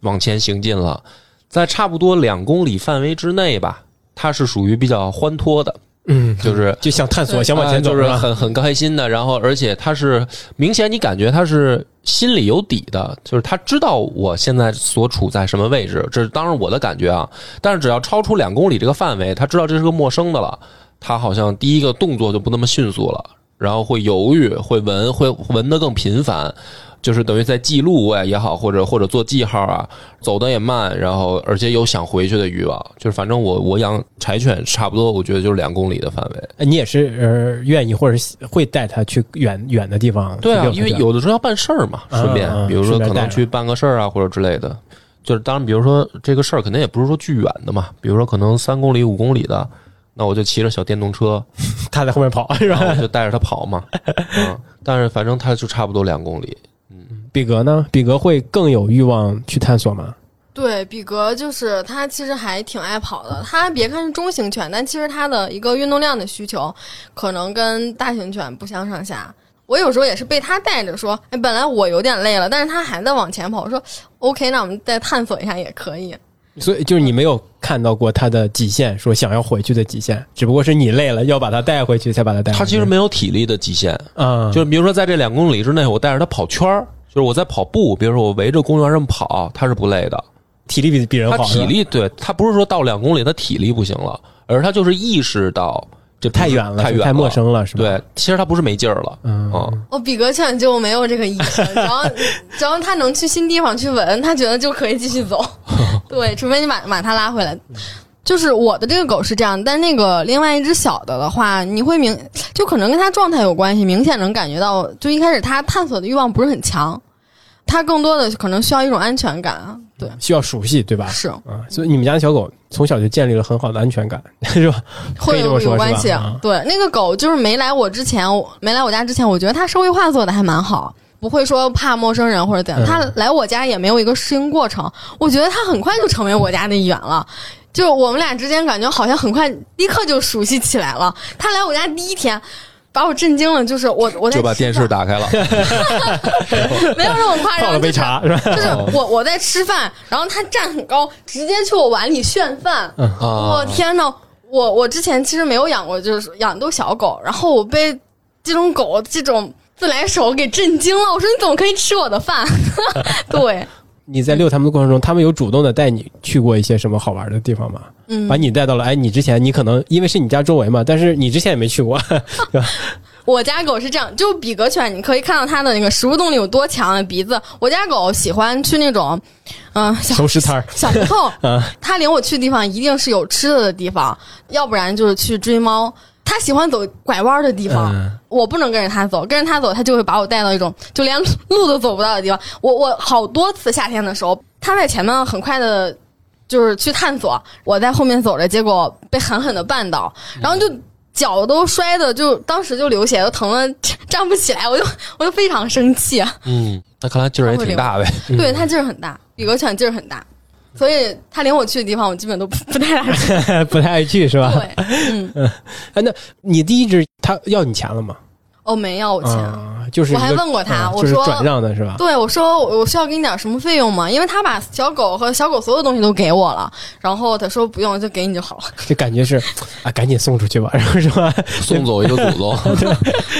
往前行进了。在差不多两公里范围之内吧，他是属于比较欢脱的。嗯，就是就想探索，想往前走，就是很很开心的。然后，而且他是明显你感觉他是心里有底的，就是他知道我现在所处在什么位置。这是当然我的感觉啊。但是只要超出两公里这个范围，他知道这是个陌生的了，他好像第一个动作就不那么迅速了，然后会犹豫，会闻，会闻得更频繁。就是等于在记录啊也好，或者或者做记号啊，走的也慢，然后而且有想回去的欲望。就是反正我我养柴犬差不多，我觉得就是两公里的范围。你也是呃愿意或者会带它去远远的地方？对啊，因为有的时候要办事儿嘛，顺便比如说可能去办个事儿啊或者之类的。就是当然，比如说这个事儿肯定也不是说巨远的嘛，比如说可能三公里五公里的，那我就骑着小电动车，*laughs* 他在后面跑是吧？就带着他跑嘛。嗯，*laughs* 但是反正他就差不多两公里。比格呢？比格会更有欲望去探索吗？对，比格就是他，其实还挺爱跑的。他别看是中型犬，但其实他的一个运动量的需求，可能跟大型犬不相上下。我有时候也是被他带着说，哎，本来我有点累了，但是他还在往前跑。我说，OK，那我们再探索一下也可以。所以就是你没有看到过他的极限，说想要回去的极限，只不过是你累了要把他带回去才把他带。他其实没有体力的极限啊，就是比如说在这两公里之内，我带着他跑圈儿。就是我在跑步，比如说我围着公园这么跑，他是不累的，体力比比人好。他体力对他不是说到两公里他体力不行了，而他就是意识到这太远了，太远太陌生了，是吧？对，其实他不是没劲儿了，嗯。哦，比格犬就没有这个意识，只要 *laughs* 只要他能去新地方去闻，他觉得就可以继续走。对，除非你把把他拉回来。就是我的这个狗是这样，但那个另外一只小的的话，你会明就可能跟它状态有关系，明显能感觉到，就一开始它探索的欲望不是很强，它更多的可能需要一种安全感，对，需要熟悉，对吧？是啊，所以你们家的小狗从小就建立了很好的安全感，*laughs* 是吧？会有有关系，对，那个狗就是没来我之前，没来我家之前，我觉得它社会化做的还蛮好，不会说怕陌生人或者怎样。它来我家也没有一个适应过程，我觉得它很快就成为我家的一员了。就我们俩之间感觉好像很快立刻就熟悉起来了。他来我家第一天，把我震惊了。就是我 *laughs* 我就把电视打开了，*laughs* 没有那么夸张。泡了杯茶是吧？就是我我在吃饭，然后他站很高，直接去我碗里炫饭。我天呐，我我之前其实没有养过，就是养都小狗，然后我被这种狗这种自来熟给震惊了。我说你怎么可以吃我的饭？*laughs* 对。你在遛它们的过程中，它们有主动的带你去过一些什么好玩的地方吗？嗯，把你带到了哎，你之前你可能因为是你家周围嘛，但是你之前也没去过 *laughs* *laughs* 我家狗是这样，就比格犬，你可以看到它的那个食物动力有多强的鼻子。我家狗喜欢去那种，嗯、小熟食摊儿小胡同，嗯，它领我去的地方一定是有吃的的地方，要不然就是去追猫。它喜欢走拐弯的地方，嗯我不能跟着他走，跟着他走，他就会把我带到一种就连路都走不到的地方。我我好多次夏天的时候，他在前面很快的，就是去探索，我在后面走着，结果被狠狠的绊倒，然后就脚都摔的，就当时就流血，都疼的站 *laughs* 不起来，我就我就非常生气。嗯，那看来劲儿也挺大呗。对他劲儿很大，比格犬劲儿很大，所以他领我去的地方，我基本都不不太爱去。*laughs* 不太爱去是吧？对，嗯，*laughs* 哎，那你第一只他要你钱了吗？哦，没要我钱。啊，就是我还问过他啊就是我说转让的是吧？对，我说我我需要给你点什么费用吗？因为他把小狗和小狗所有东西都给我了，然后他说不用，就给你就好了。*laughs* 这感觉是啊，赶紧送出去吧，然后是吧？送走一个祖宗，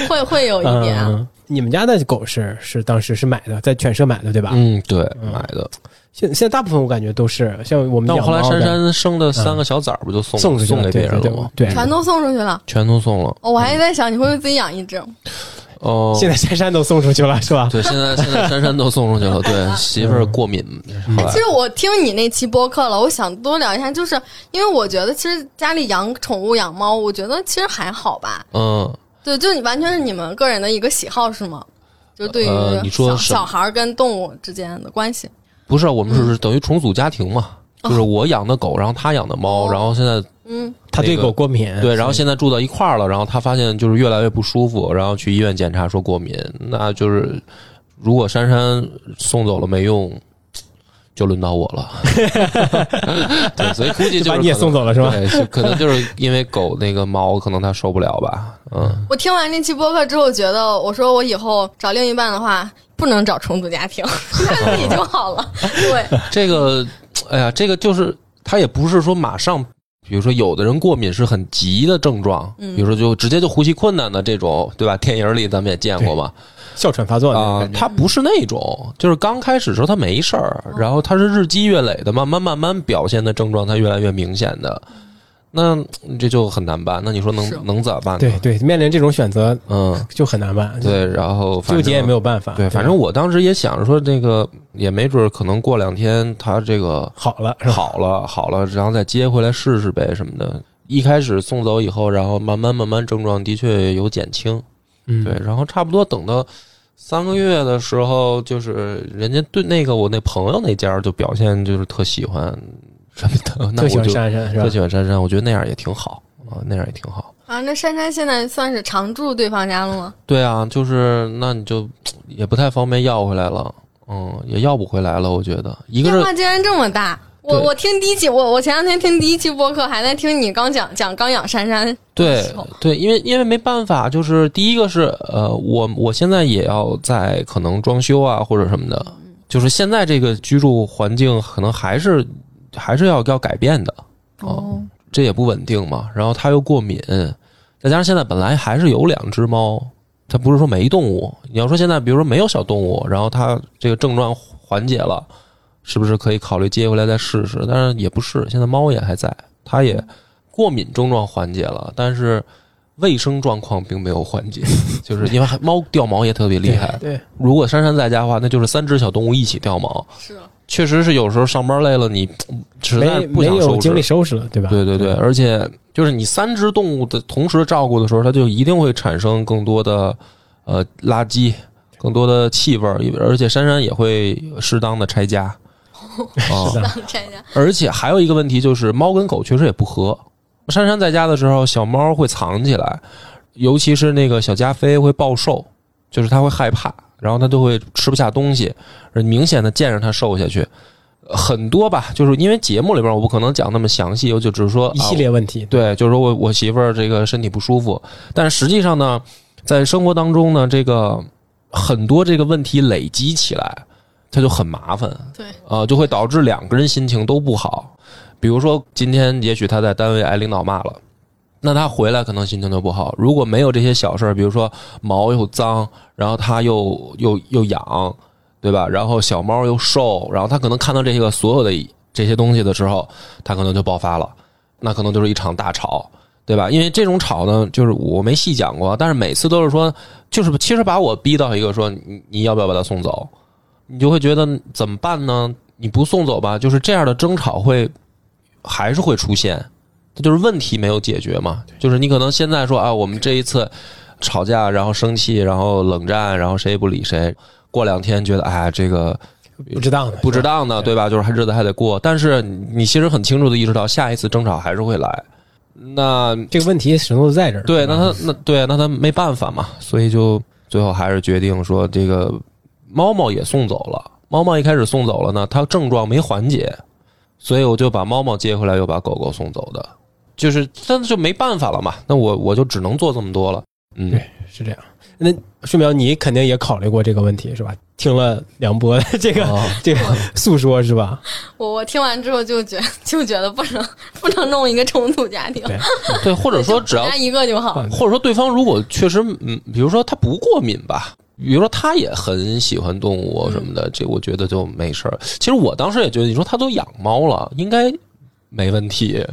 会会有一点，嗯，你们家的狗是是当时是买的，在犬舍买的对吧？嗯，对，买的。现现在大部分我感觉都是像我们但我后来珊珊生的三个小崽儿不就送送出去了送给别人了吗？对全都送出去了。全都送了。哦我还在想，你会不会自己养一只？哦，现在珊珊都送出去了是吧？对，现在现在珊珊都送出去了。对，*laughs* 媳妇儿过敏，后来其实我听你那期播客了，我想多聊一下，就是因为我觉得其实家里养宠物养猫，我觉得其实还好吧。嗯，对，就你完全是你们个人的一个喜好是吗？就对于呃你说小小孩儿跟动物之间的关系，不是，我们是等于重组家庭嘛，就是我养的狗，然后他养的猫，哦然后现在嗯，他对狗过敏，对，然后现在住到一块儿了，然后他发现就是越来越不舒服，然后去医院检查说过敏，那就是如果珊珊送走了没用，就轮到我了。*laughs* 对，所以估计就是把你也送走了是吧？对，可能就是因为狗那个毛，可能它受不了吧。嗯，我听完那期播客之后，觉得我说我以后找另一半的话，不能找重组家庭，他自己就好了。对，这个，哎呀，这个就是他也不是说马上。比如说，有的人过敏是很急的症状，嗯比如说就直接就呼吸困难的这种，对吧？电影里咱们也见过嘛。哮喘发作啊、感觉它不是那种，就是刚开始时候他没事儿，然后他是日积月累的，慢慢慢慢表现的症状，它越来越明显的。那这就很难办。那你说能能咋办呢？对对，面临这种选择嗯，就很难办，对，然后反正纠结也没有办法。对，反正我当时也想着说，这个也没准儿可能过两天他这个好了？好了好了，然后再接回来试试呗什么的。一开始送走以后，然后慢慢慢慢症状的确有减轻，嗯，对，然后差不多等到三个月的时候，就是人家对那个我那朋友那家就表现就是特喜欢什么的，那特喜欢我就珊珊是吧特？喜欢珊珊，我觉得那样也挺好啊，那样也挺好。啊，那珊珊现在算是常住对方家了吗？对啊，就是那你就也不太方便要回来了，嗯，也要不回来了。我觉得一个是变化竟然这么大。我我听第一期，我我前两天听第一期播客，还在听你刚讲讲刚养珊珊。对对，因为因为没办法，就是第一个是呃，我我现在也要在可能装修啊或者什么的，就是现在这个居住环境可能还是还是要要改变的，哦，这也不稳定嘛。然后它又过敏，再加上现在本来还是有两只猫，它不是说没动物。你要说现在比如说没有小动物，然后它这个症状缓解了，是不是可以考虑接回来再试试？但是也不是，现在猫也还在，它也过敏症状缓解了，但是卫生状况并没有缓解，*laughs* 就是因为还猫掉毛也特别厉害。对，如果珊珊在家的话，那就是三只小动物一起掉毛，是确实是有时候上班累了，你嗯实在不想收拾有精力。收拾了，对吧？对对对，而且就是你三只动物的同时照顾的时候，它就一定会产生更多的呃垃圾，更多的气味儿，而且珊珊也会适当的拆家。啊、*laughs* 是的当拆家。而且还有一个问题就是，猫跟狗确实也不合。珊珊在家的时候，小猫会藏起来，尤其是那个小加菲会暴瘦，就是它会害怕，然后他就会吃不下东西，而明显的见着他瘦下去。很多吧，就是因为节目里边我不可能讲那么详细，我就只是说一系啊列问题。对，就是说我我媳妇儿这个身体不舒服，但是实际上呢，在生活当中呢，这个很多这个问题累积起来，它就很麻烦。对，呃，就会导致两个人心情都不好。比如说，今天也许他在单位挨领导骂了，那他回来可能心情就不好。如果没有这些小事儿，比如说毛又脏，然后他又又又痒，对吧？然后小猫又瘦，然后他可能看到这些个所有的这些东西的时候，他可能就爆发了，那可能就是一场大吵，对吧？因为这种吵呢，就是我没细讲过，但是每次都是说，就是其实把我逼到一个说，你你要不要把它送走？你就会觉得怎么办呢？你不送走吧，就是这样的争吵会还是会出现，这就是问题没有解决嘛。就是你可能现在说啊，我们这一次吵架，然后生气，然后冷战，然后谁也不理谁。过两天觉得哎，这个不值当的，不值当的，对吧？就是还日子还得过，但是你其实很清楚的意识到，下一次争吵还是会来。那这个问题始终都在这儿。对，那他那对，那他没办法嘛，所以就最后还是决定说，这个猫猫也送走了。猫猫一开始送走了呢，它症状没缓解，所以我就把猫猫接回来，又把狗狗送走的，就是真的就没办法了嘛。那我我就只能做这么多了。嗯，对，是这样。那顺苗，你肯定也考虑过这个问题是吧？听了梁波的这个、这个诉说是吧？我我听完之后就觉就觉得不能不能弄一个重组家庭，对对，或者说 *laughs* 只要一个就好，或者说对方如果确实嗯，比如说他不过敏吧。比如说，他也很喜欢动物什么的，这我觉得就没事儿。其实我当时也觉得，你说他都养猫了，应该没问题。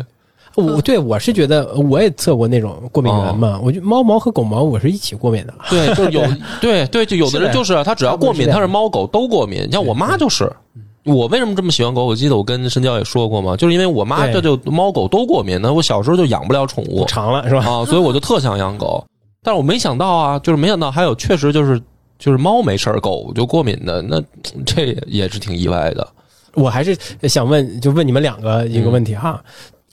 我对我是觉得，我也测过那种过敏源嘛。我觉得猫毛和狗毛我是一起过敏的。对，就有 *laughs* 对对，就有的人就是他只要过敏，他是猫狗都过敏。像我妈就是，我为什么这么喜欢狗？我记得我跟申娇也说过嘛，就是因为我妈这就猫狗都过敏。那我小时候就养不了宠物，长了是吧？啊，所以我就特想养狗。但是我没想到啊，就是没想到还有确实就是。就是猫没事儿，狗就过敏的，那 *tsk* 这也是挺意外的。我还是想问，就问你们两个一个问题哈，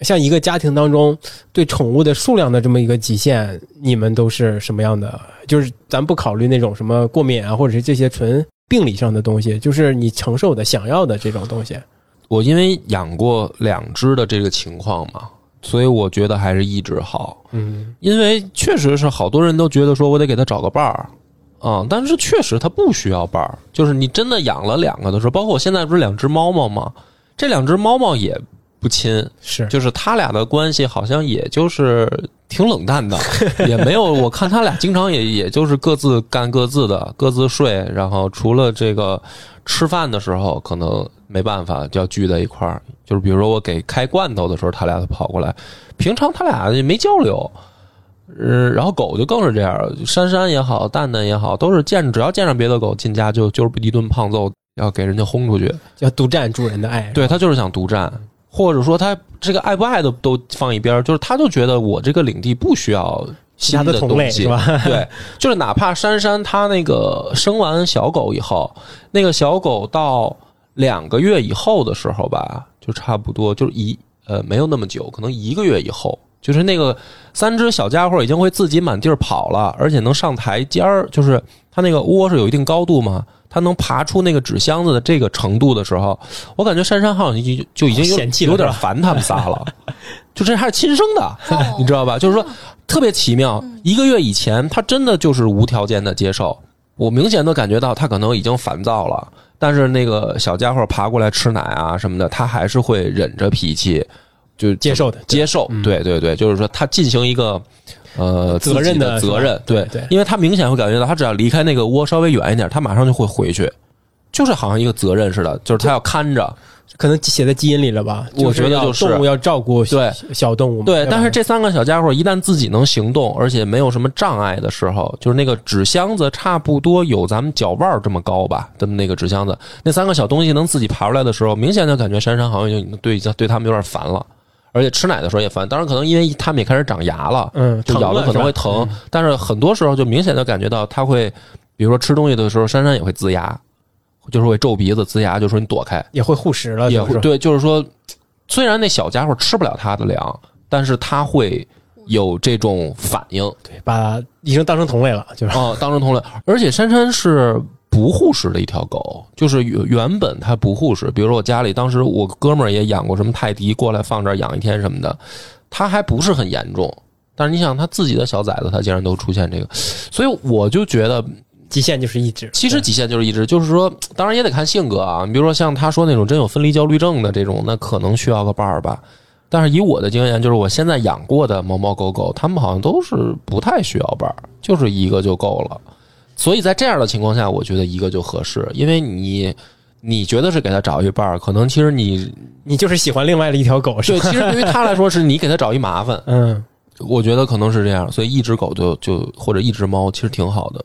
像一个家庭当中对宠物的数量的这么一个极限，你们都是什么样的？就是咱不考虑那种什么过敏啊，或者是这些纯病理上的东西，就是你承受的、想要的这种东西。我因为养过两只的这个情况嘛，所以我觉得还是一只好。嗯，因为确实是好多人都觉得说我得给它找个伴儿。嗯，但是确实它不需要伴儿，就是你真的养了两个的时候，包括我现在不是两只猫猫吗？这两只猫猫也不亲，是，就是他俩的关系好像也就是挺冷淡的，*laughs* 也没有，我看他俩经常也也就是各自干各自的，各自睡，然后除了这个吃饭的时候可能没办法就要聚在一块儿，就是比如说我给开罐头的时候，他俩就跑过来，平常他俩也没交流。嗯，然后狗就更是这样，珊珊也好，蛋蛋也好，都是见只要见上别的狗进家就就是一顿胖揍，要给人家轰出去，要独占主人的爱。对他就是想独占，或者说他这个爱不爱的都放一边，就是他就觉得我这个领地不需要其他的东西是吧？对，*laughs* 就是哪怕珊珊她那个生完小狗以后，那个小狗到两个月以后的时候吧，就差不多就是一呃没有那么久，可能一个月以后。就是那个三只小家伙已经会自己满地儿跑了，而且能上台阶儿。就是它那个窝是有一定高度嘛，它能爬出那个纸箱子的这个程度的时候，我感觉珊珊好像就就已经有有点烦他们仨了。*laughs* 就这还是亲生的，你知道吧？就是说特别奇妙。一个月以前，他真的就是无条件的接受。我明显的感觉到他可能已经烦躁了，但是那个小家伙爬过来吃奶啊什么的，他还是会忍着脾气。就接受的接受，对对对，就是说他进行一个呃责任的责任，对对，因为他明显会感觉到，他只要离开那个窝稍微远一点，他马上就会回去，就是好像一个责任似的，就是他要看着，可能写在基因里了吧？我觉得就是动物要照顾对小动物，对。但是这三个小家伙一旦自己能行动，而且没有什么障碍的时候，就是那个纸箱子差不多有咱们脚腕这么高吧，的那个纸箱子，那三个小东西能自己爬出来的时候，明显的感觉珊珊好像就对对他们有点烦了。而且吃奶的时候也烦，当然可能因为他们也开始长牙了，嗯，就咬的可能会疼。但是很多时候就明显的感觉到他会，比如说吃东西的时候，珊珊也会龇牙，就是会皱鼻子、龇牙，就说你躲开，也会护食了，也会对，就是说，虽然那小家伙吃不了它的粮，但是他会有这种反应，对，把已经当成同类了，就是哦，当成同类。而且珊珊是。不护食的一条狗，就是原原本它不护食。比如说我家里当时我哥们儿也养过什么泰迪，过来放这儿养一天什么的，它还不是很严重。但是你想，它自己的小崽子，它竟然都出现这个，所以我就觉得极限就是一只。其实极限就是一只，就是说，当然也得看性格啊。你比如说像他说那种真有分离焦虑症的这种，那可能需要个伴儿吧。但是以我的经验，就是我现在养过的猫猫狗狗，它们好像都是不太需要伴儿，就是一个就够了。所以在这样的情况下，我觉得一个就合适，因为你你觉得是给他找一伴儿，可能其实你你就是喜欢另外的一条狗是对，吧？其实对于他来说是你给他找一麻烦，嗯，我觉得可能是这样，所以一只狗就就或者一只猫其实挺好的。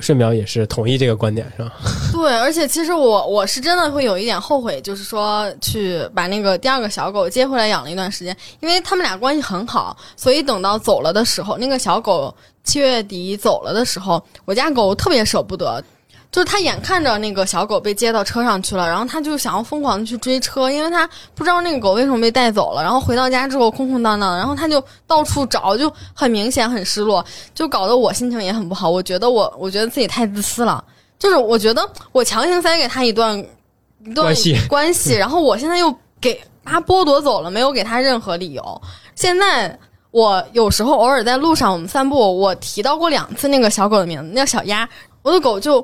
顺苗也是同意这个观点是吧？*laughs* 对，而且其实我我是真的会有一点后悔，就是说去把那个第二个小狗接回来养了一段时间，因为他们俩关系很好，所以等到走了的时候，那个小狗七月底走了的时候，我家狗特别舍不得。就是他眼看着那个小狗被接到车上去了，然后他就想要疯狂的去追车，因为他不知道那个狗为什么被带走了。然后回到家之后空空荡荡的，然后他就到处找，就很明显很失落，就搞得我心情也很不好。我觉得我我觉得自己太自私了，就是我觉得我强行塞给他一段一段关系关系，然后我现在又给他剥夺走了，没有给他任何理由。现在我有时候偶尔在路上我们散步，我提到过两次那个小狗的名字，那叫小鸭，我的狗就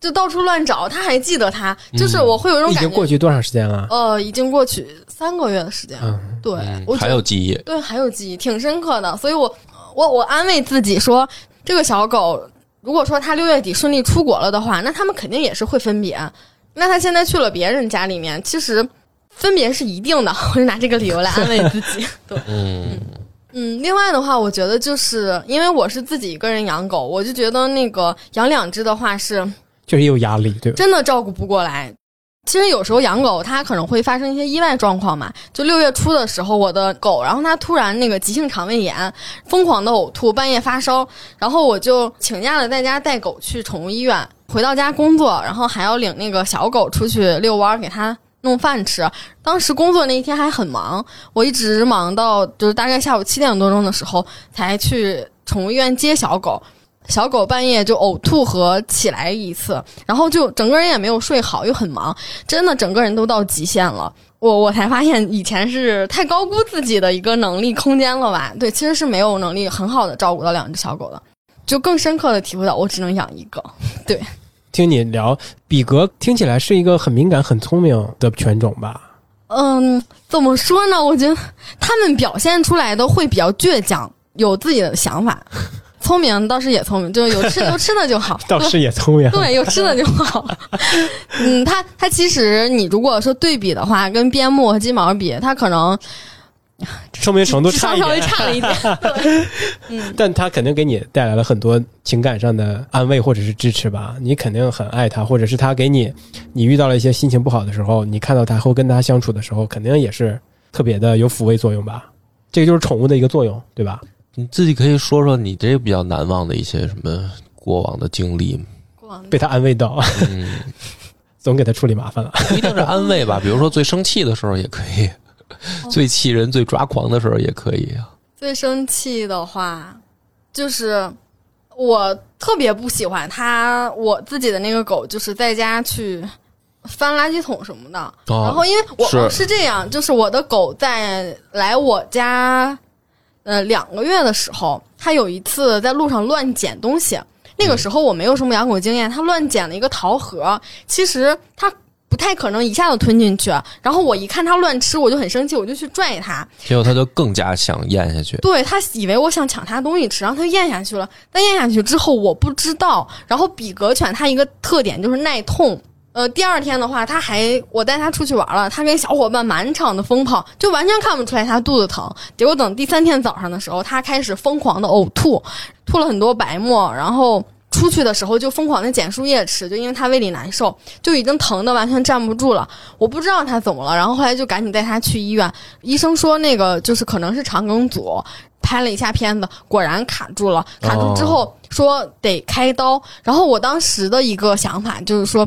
就到处乱找，他还记得他，就是我会有一种已感觉，经过去多长时间了？呃，已经过去三个月的时间了，嗯，对，嗯我觉得还有记忆，对，还有记忆，挺深刻的。所以我我我安慰自己说，这个小狗如果说它六月底顺利出国了的话，那他们肯定也是会分别。那它现在去了别人家里面，其实分别是一定的。我就拿这个理由来安慰自己。*laughs* 对，嗯，嗯，另外的话，我觉得就是因为我是自己一个人养狗，我就觉得那个养两只的话是确实有压力，对吧？真的照顾不过来。其实有时候养狗，它可能会发生一些意外状况嘛。就六月初的时候，我的狗，然后它突然那个急性肠胃炎，疯狂的呕吐，半夜发烧，然后我就请假了，在家带狗去宠物医院。回到家工作，然后还要领那个小狗出去遛弯，给它弄饭吃。当时工作那一天还很忙，我一直忙到就是大概下午七点多钟的时候才去宠物医院接小狗。小狗半夜就呕吐和起来一次，然后就整个人也没有睡好，又很忙，真的整个人都到极限了。我我才发现以前是太高估自己的一个能力空间了吧？对，其实是没有能力很好的照顾到两只小狗的，就更深刻的体会到我只能养一个。*laughs* 对听你聊，比格听起来是一个很敏感、很聪明的犬种吧？嗯，怎么说呢？我觉得他们表现出来的会比较倔强，有自己的想法。聪明倒是也聪明，就是有吃有吃的就好。*laughs* 倒是也聪明。对，有吃的就好。*laughs* 嗯，它它其实你如果说对比的话，跟边牧和金毛比，它可能 *laughs* 聪明程度差稍稍微，差了一点。嗯，但它肯定给你带来了很多情感上的安慰或者是支持吧？你肯定很爱它，或者是它给你，你遇到了一些心情不好的时候，你看到它或跟它相处的时候，肯定也是特别的有抚慰作用吧？这个就是宠物的一个作用，对吧？你自己可以说说你这比较难忘的一些什么过往的经历吗？过完被他安慰到，嗯，*laughs* 总给他处理麻烦了。不一定是安慰吧，比如说最生气的时候也可以，最气人、最抓狂的时候也可以啊。最生气的话，就是我特别不喜欢他，我自己的那个狗就是在家去翻垃圾桶什么的。然哦后因为我是我是这样，就是我的狗在来我家呃两个月的时候，他有一次在路上乱捡东西。那个时候我没有什么养狗经验，他乱捡了一个桃核，其实他不太可能一下子吞进去。然后我一看他乱吃，我就很生气，我就去拽他。结果他就更加想咽下去。对他以为我想抢他东西吃，然后他就咽下去了。但咽下去之后，我不知道。然后比格犬它一个特点就是耐痛。呃，第二天的话，他还我带他出去玩了，他跟小伙伴满场的疯跑，就完全看不出来他肚子疼。结果等第三天早上的时候，他开始疯狂的呕吐，吐了很多白沫，然后。出去的时候就疯狂的捡树叶吃，就因为他胃里难受，就已经疼的完全站不住了。我不知道他怎么了，然后后来就赶紧带他去医院。医生说那个就是可能是肠梗阻，拍了一下片子，果然卡住了。卡住之后说得开刀。然后我当时的一个想法就是说，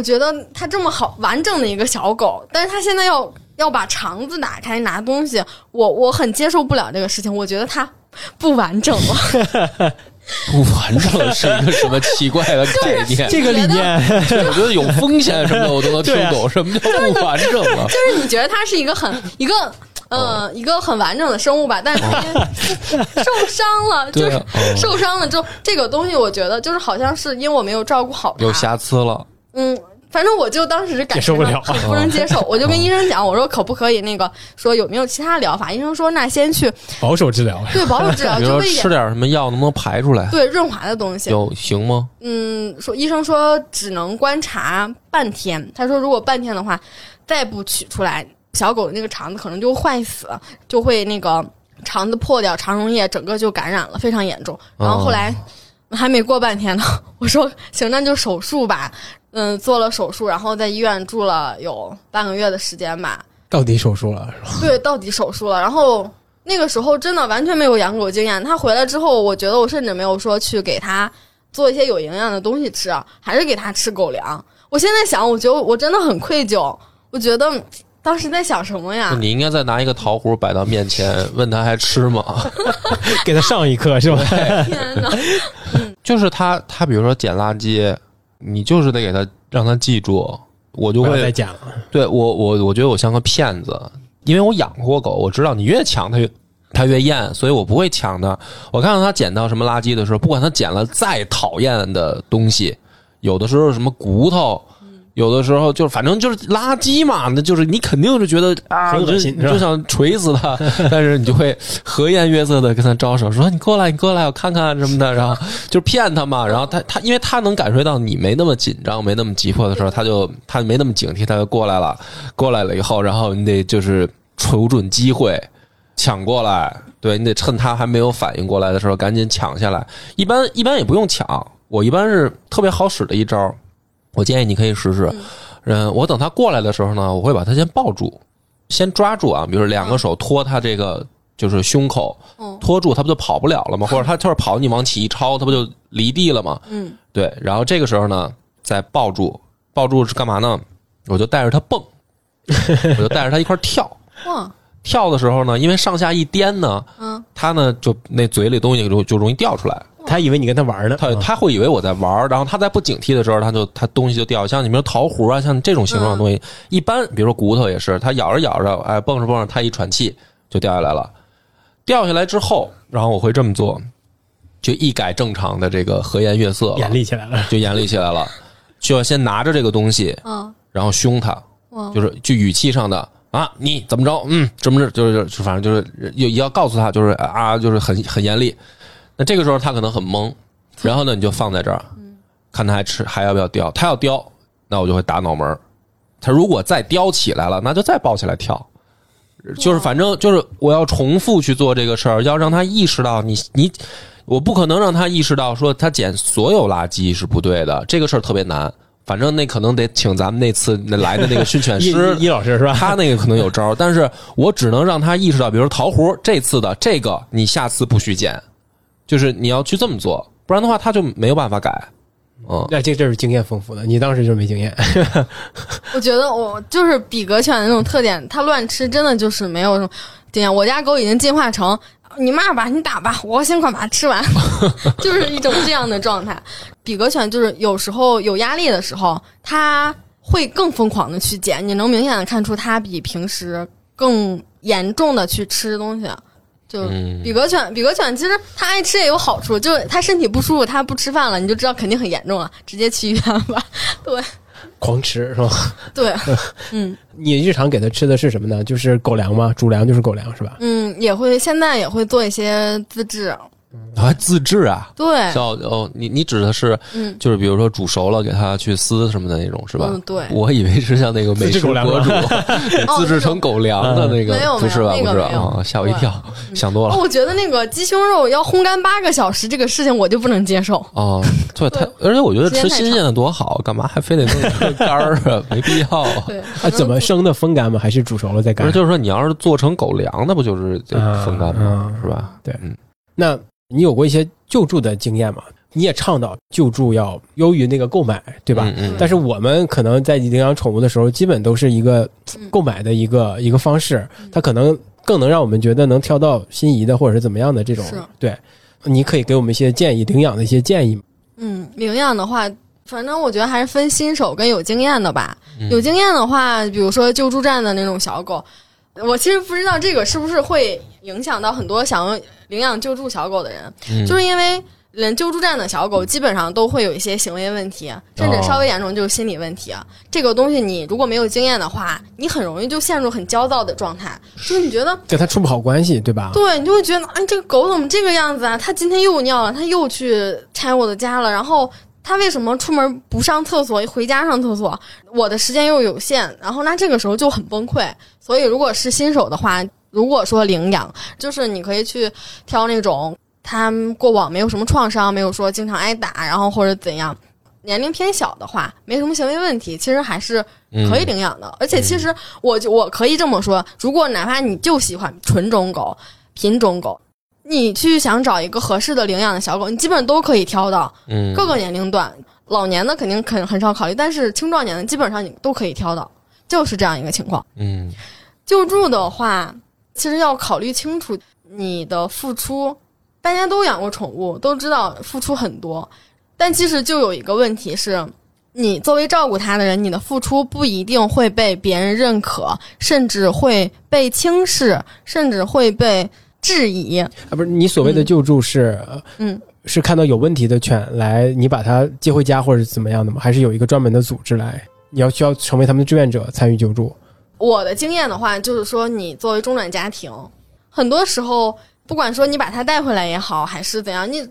我觉得它这么好完整的一个小狗，但是它现在要要把肠子打开拿东西，我我很接受不了这个事情。我觉得它不完整了。*laughs* 不完整是一个什么奇怪的概念？*laughs* 这个理念，我觉得有风险什么的我都能听懂，什么叫不完整了？就是你觉得它是一个很一个。呃，一个很完整的生物吧，但是它受伤了，*laughs* 就是受伤了之后，这个东西我觉得就是好像是因为我没有照顾好它，有瑕疵了。嗯，反正我就当时感接受不了不能接受，我就跟医生讲，我说可不可以那个说有没有其他疗法？医生说那先去保守治疗，对保守治疗，*laughs* 比如说就喂一点吃点什么药能不能排出来？对润滑的东西。有行吗？嗯，说医生说只能观察半天，他说如果半天的话，再不取出来，小狗的那个肠子可能就坏死，就会那个肠子破掉，肠溶液整个就感染了，非常严重。然后后来、还没过半天呢，我说行，那就手术吧。嗯，做了手术，然后在医院住了有半个月的时间吧。到底手术了是吧？对，到底手术了。然后那个时候真的完全没有养狗经验。他回来之后，我觉得我甚至没有说去给他做一些有营养的东西吃，还是给他吃狗粮。我现在想，我觉得我真的很愧疚。我觉得嗯当时在想什么呀？你应该再拿一个桃核摆到面前，问他还吃吗？*laughs* 给他上一课是吧？*laughs* 天哪！就是他，他比如说捡垃圾，你就是得给他让他记住，我就会再会讲了。对我我我觉得我像个骗子，因为我养过狗，我知道你越抢它越它越厌，所以我不会抢它。我看到它捡到什么垃圾的时候，不管它捡了再讨厌的东西，有的时候什么骨头。有的时候就是反正就是垃圾嘛，那就是你肯定是觉得啊，很你就恶心你就想锤死他，但是你就会和颜悦色的跟他招手，说你过来，你过来，我看看什么的，然后就是骗他嘛。然后他他因为他能感受到你没那么紧张，没那么急迫的时候，他就他没那么警惕，他就过来了。过来了以后，然后你得就是瞅准机会抢过来，对你得趁他还没有反应过来的时候赶紧抢下来。一般一般也不用抢，我一般是特别好使的一招，我建议你可以试试。嗯，我等他过来的时候呢，我会把他先抱住，先抓住啊，比如说两个手托他这个就是胸口，嗯托住他不就跑不了了吗？或者他就是跑，你往起一抄，他不就离地了吗？嗯，对，然后这个时候呢，再抱住，抱住是干嘛呢？我就带着他蹦，我就带着他一块儿跳。*laughs* 哇，跳的时候呢，因为上下一颠呢，嗯，他呢就那嘴里东西就就容易掉出来。他以为你跟他玩呢，他他会以为我在玩儿，然后他在不警惕的时候，他就他东西就掉。像你比如桃核啊，像这种形状的东西，一般比如说骨头也是，它咬着咬着，哎，蹦着蹦着，它一喘气就掉下来了。掉下来之后，然后我会这么做，就一改正常的这个和颜悦色，严厉起来了。就严厉起来了，就要先拿着这个东西，嗯，然后凶他，就是就语气上的啊，你怎么着？嗯，怎么着？就是就反正就是也也要告诉他，就是啊，就是很很严厉。那这个时候他可能很懵，然后呢，你就放在这儿，看他还吃还要不要叼。他要叼，那我就会打脑门儿他如果再叼起来了，那就再抱起来跳。就是反正就是我要重复去做这个事儿，要让他意识到你你，我不可能让他意识到说他捡所有垃圾是不对的，这个事儿特别难。反正那可能得请咱们那次那来的那个训犬 *laughs* 师易老师是吧？*laughs* 他那个可能有招儿，但是我只能让他意识到，比如说桃核这次的这个，你下次不许捡，就是你要去这么做，不然的话他就没有办法改。嗯，那这这是经验丰富的，你当时就是没经验。*laughs* 我觉得我就是比格犬的那种特点，它乱吃真的就是没有什么经验。我家狗已经进化成你骂吧，你打吧，我先快把它吃完，*laughs* 就是一种这样的状态。比格犬就是有时候有压力的时候，它会更疯狂的去捡，你能明显的看出它比平时更严重的去吃东西。就嗯比格犬，比格犬其实它爱吃也有好处，就是它身体不舒服，它不吃饭了，你就知道肯定很严重了，直接去医院吧。*laughs* 对狂吃是吧？对，*laughs* 嗯。*laughs* 你日常给它吃的是什么呢？就是狗粮吗？主粮就是狗粮是吧？嗯，也会现在也会做一些自制，还自制啊？对，叫哦，你你指的是嗯就是比如说煮熟了给它去撕什么的那种是吧？嗯对我以为是像那个美食博主 *laughs* 自制成狗粮的那个，没有不是吧？没有不是那个没有啊，吓我一跳，想多哦，了。我觉得那个鸡胸肉要烘干八个小时这个事情我就不能接受。哦，对，*laughs* 太而且我觉得吃新鲜的多好，干嘛还非得弄干儿啊？*laughs* 没必要啊。对，啊，怎么生的风干吗？还是煮熟了再干不是，？就是说你要是做成狗粮，那不就是得风干吗？嗯是吧？对嗯那你有过一些救助的经验吗？你也倡导救助要优于那个购买，对吧？嗯嗯但是我们可能在领养宠物的时候，基本都是一个嗯购买的一个一个方式，它可能更能让我们觉得能挑到心仪的或者是怎么样的这种是。对，你可以给我们一些建议，领养的一些建议吗。嗯，领养的话，反正我觉得还是分新手跟有经验的吧。嗯有经验的话，比如说救助站的那种小狗，我其实不知道这个是不是会影响到很多想要领养救助小狗的人，嗯就是因为连救助站的小狗基本上都会有一些行为问题，甚至稍微严重就是心理问题。这个东西你如果没有经验的话，你很容易就陷入很焦躁的状态，就是你觉得跟他处不好关系，对吧？对你就会觉得，哎，这个狗怎么这个样子啊？它今天又尿了，它又去拆我的家了，然后它为什么出门不上厕所，回家上厕所？我的时间又有限，然后那这个时候就很崩溃。所以如果是新手的话，如果说领养，就是你可以去挑那种。他过往没有什么创伤，没有说经常挨打，然后或者怎样，*laughs* 年龄偏小的话，没什么行为问题，其实还是可以领养的。而且，其实我就我可以这么说，如果哪怕你就喜欢纯种狗、品种狗，你去想找一个合适的领养的小狗，你基本都可以挑到。嗯，各个年龄段，老年的肯定肯很少考虑，但是青壮年的基本上你都可以挑到，就是这样一个情况。嗯，救助的话，其实要考虑清楚你的付出。大家都养过宠物，都知道付出很多，但其实就有一个问题是，你作为照顾它的人，你的付出不一定会被别人认可，甚至会被轻视，甚至会被质疑。啊，不是你所谓的救助是，嗯，是看到有问题的犬来，你把它接回家或者怎么样的吗？还是有一个专门的组织来，你要需要成为他们的志愿者参与救助？我的经验的话，就是说你作为中转家庭，很多时候。不管说你把它带回来也好，还是怎样，你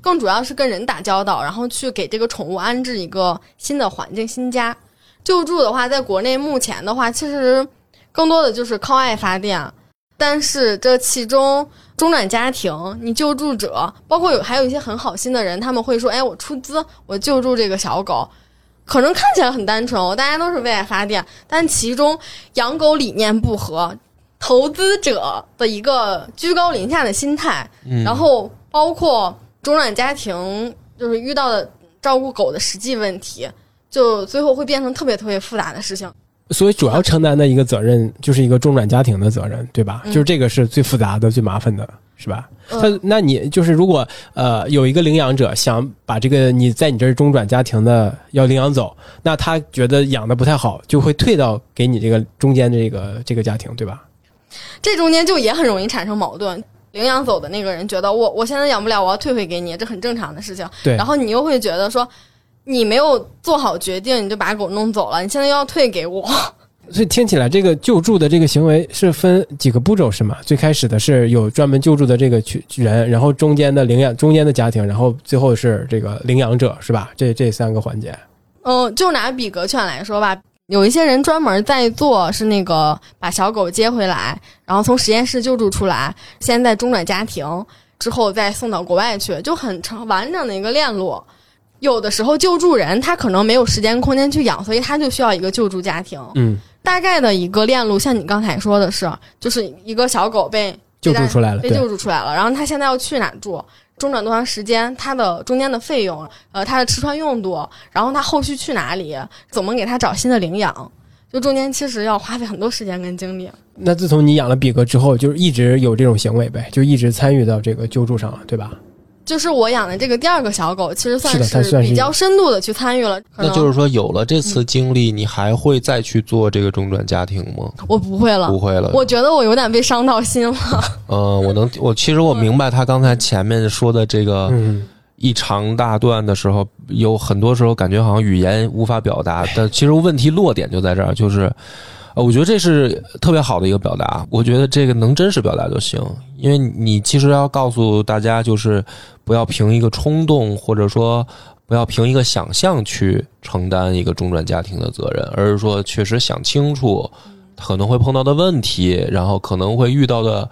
更主要是跟人打交道，然后去给这个宠物安置一个新的环境、新家。救助的话，在国内目前的话，其实更多的就是靠爱发电。但是这其中中转家庭，你救助者，包括有还有一些很好心的人，他们会说：“哎，我出资，我救助这个小狗。”可能看起来很单纯哦，大家都是为爱发电，但其中养狗理念不合。投资者的一个居高临下的心态，然后包括中转家庭就是遇到的照顾狗的实际问题，就最后会变成特别特别复杂的事情。所以主要承担的一个责任就是一个中转家庭的责任，对吧？就是这个是最复杂的、最麻烦的，是吧？那那你就是如果呃有一个领养者想把这个你在你这儿中转家庭的要领养走，那他觉得养的不太好，就会退到给你这个中间这个这个家庭，对吧？这中间就也很容易产生矛盾。领养走的那个人觉得我我现在养不了，我要退回给你，这很正常的事情。对。然后你又会觉得说，你没有做好决定，你就把狗弄走了，你现在又要退给我。*laughs* 所以听起来，这个救助的这个行为是分几个步骤是吗？最开始的是有专门救助的这个群人，然后中间的领养中间的家庭，然后最后是这个领养者，是吧？这这三个环节。嗯，就拿比格犬来说吧。有一些人专门在做，是那个把小狗接回来，然后从实验室救助出来，先在中转家庭，之后再送到国外去，就很成完整的一个链路。有的时候救助人他可能没有时间空间去养，所以他就需要一个救助家庭。嗯，大概的一个链路，像你刚才说的是，就是一个小狗被救助出来了，被救助出来了，然后他现在要去哪住？中转多长时间？它的中间的费用，呃，它的吃穿用度，然后它后续去哪里？怎么给它找新的领养？就中间其实要花费很多时间跟精力。那自从你养了比格之后，就是一直有这种行为呗，就一直参与到这个救助上了，对吧？就是我养的这个第二个小狗，其实算是比较深度的去参与了。那就是说，有了这次经历，你还会再去做这个中转家庭吗？我不会了，不会了。我觉得我有点被伤到心了。嗯，*laughs* 我能，我其实我明白他刚才前面说的这个一长大段的时候，有很多时候感觉好像语言无法表达，但其实问题落点就在这儿，就是。我觉得这是特别好的一个表达。我觉得这个能真实表达就行，因为你其实要告诉大家，就是不要凭一个冲动，或者说不要凭一个想象去承担一个中转家庭的责任，而是说确实想清楚可能会碰到的问题，然后可能会遇到的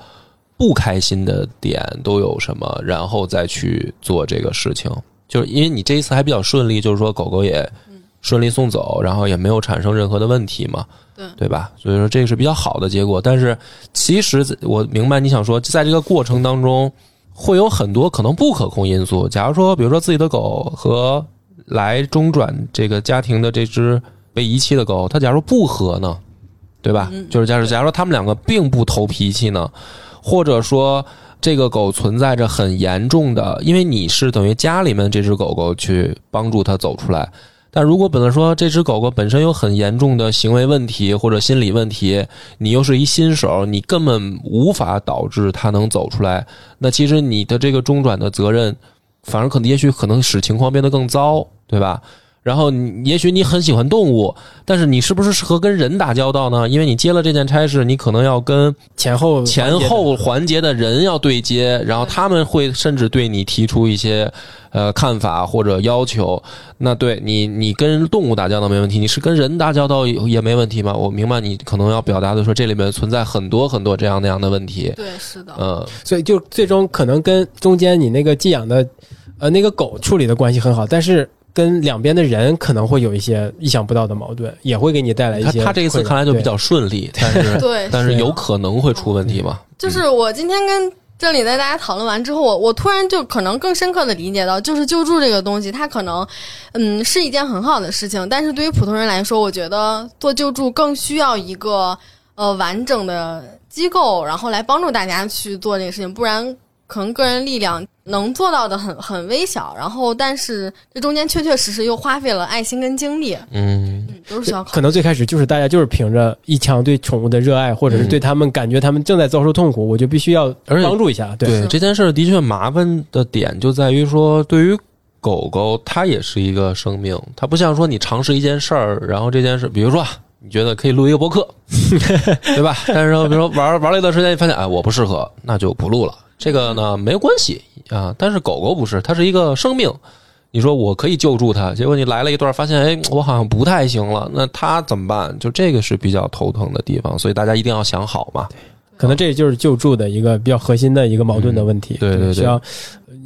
不开心的点都有什么，然后再去做这个事情。就是因为你这一次还比较顺利，就是说狗狗也顺利送走，然后也没有产生任何的问题嘛。对对吧？所以说这个是比较好的结果，但是其实我明白你想说，在这个过程当中会有很多可能不可控因素。假如说，比如说自己的狗和来中转这个家庭的这只被遗弃的狗，它假如不和呢，对吧？就是假如假如说他们两个并不投脾气呢，或者说这个狗存在着很严重的，因为你是等于家里面这只狗狗去帮助它走出来。但如果本来说这只狗狗本身有很严重的行为问题或者心理问题，你又是一新手，你根本无法导致它能走出来。那其实你的这个中转的责任反而可能也许可能使情况变得更糟，对吧？然后你也许你很喜欢动物，但是你是不是适合跟人打交道呢？因为你接了这件差事，你可能要跟前后前后环节的人要对接，然后他们会甚至对你提出一些呃看法或者要求。那对你，你跟动物打交道没问题，你是跟人打交道也没问题吗？我明白你可能要表达的说，这里面存在很多很多这样那样的问题。对，是的，嗯，所以就最终可能跟中间你那个寄养的呃那个狗处理的关系很好，但是。跟两边的人可能会有一些意想不到的矛盾，也会给你带来一些。他他这一次看来就比较顺利，但是对，*laughs* 但是有可能会出问题嘛？*laughs* 就是我今天跟这里的大家讨论完之后，我我突然就可能更深刻的理解到，就是救助这个东西，它可能嗯是一件很好的事情，但是对于普通人来说，我觉得做救助更需要一个呃完整的机构，然后来帮助大家去做这个事情，不然。可能个人力量能做到的很很微小，然后但是这中间确确实实又花费了爱心跟精力，嗯，都是需要。可能最开始就是大家就是凭着一腔对宠物的热爱，或者是对他们感觉他们正在遭受痛苦，我就必须要帮助一下。对这件事的确麻烦的点就在于说，对于狗狗它也是一个生命，它不像说你尝试一件事儿，然后这件事，比如说你觉得可以录一个博客，对吧？但是说比如说玩玩了一段时间，你发现哎我不适合，那就不录了。这个呢没有关系啊，但是狗狗不是，它是一个生命。你说我可以救助它，结果你来了一段，发现哎，我好像不太行了，那它怎么办？就这个是比较头疼的地方，所以大家一定要想好嘛。可能这就是救助的一个比较核心的一个矛盾的问题。对对对，需要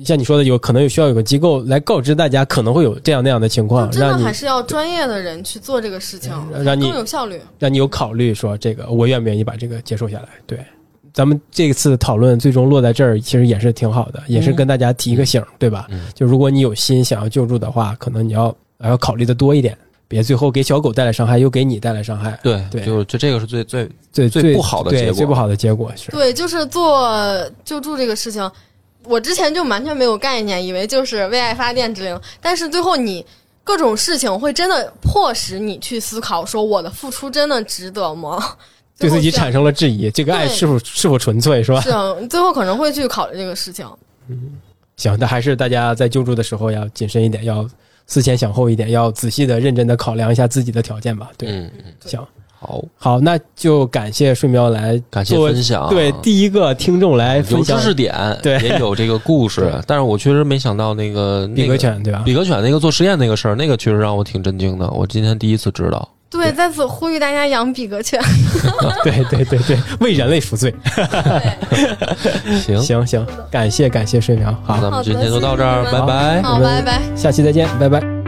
像你说的，有可能有需要有个机构来告知大家可能会有这样那样的情况，真的还是要专业的人去做这个事情，让你更有效率，让你有考虑说这个我愿不愿意把这个接受下来？对。咱们这次讨论最终落在这儿，其实也是挺好的，也是跟大家提一个醒，对吧？就如果你有心想要救助的话，可能你要要考虑的多一点，别最后给小狗带来伤害，又给你带来伤害。对对，就就这个是最最最最不好的结果，最不好的结果是。对，就是做救助这个事情，我之前就完全没有概念，以为就是为爱发电之类的，但是最后你各种事情会真的迫使你去思考，说我的付出真的值得吗？对自己产生了质疑，这个爱是否是否纯粹，是吧？是啊，最后可能会去考虑这个事情。嗯，行，那还是大家在救助的时候要谨慎一点，要思前想后一点，要仔细的、认真的考量一下自己的条件吧。对，嗯嗯，行，好，好，那就感谢顺苗来感谢分享，对，第一个听众来分享知识点，*laughs* 对，也有这个故事，但是我确实没想到那个比格犬，对吧？比格犬那个做实验那个事儿，那个确实让我挺震惊的，我今天第一次知道。对，在此呼吁大家养比格犬。对对对对，为人类赎罪。*laughs* 行行行，感谢感谢睡苗，好，咱们今天就到这儿，拜拜。好，拜拜，下期再见，拜拜。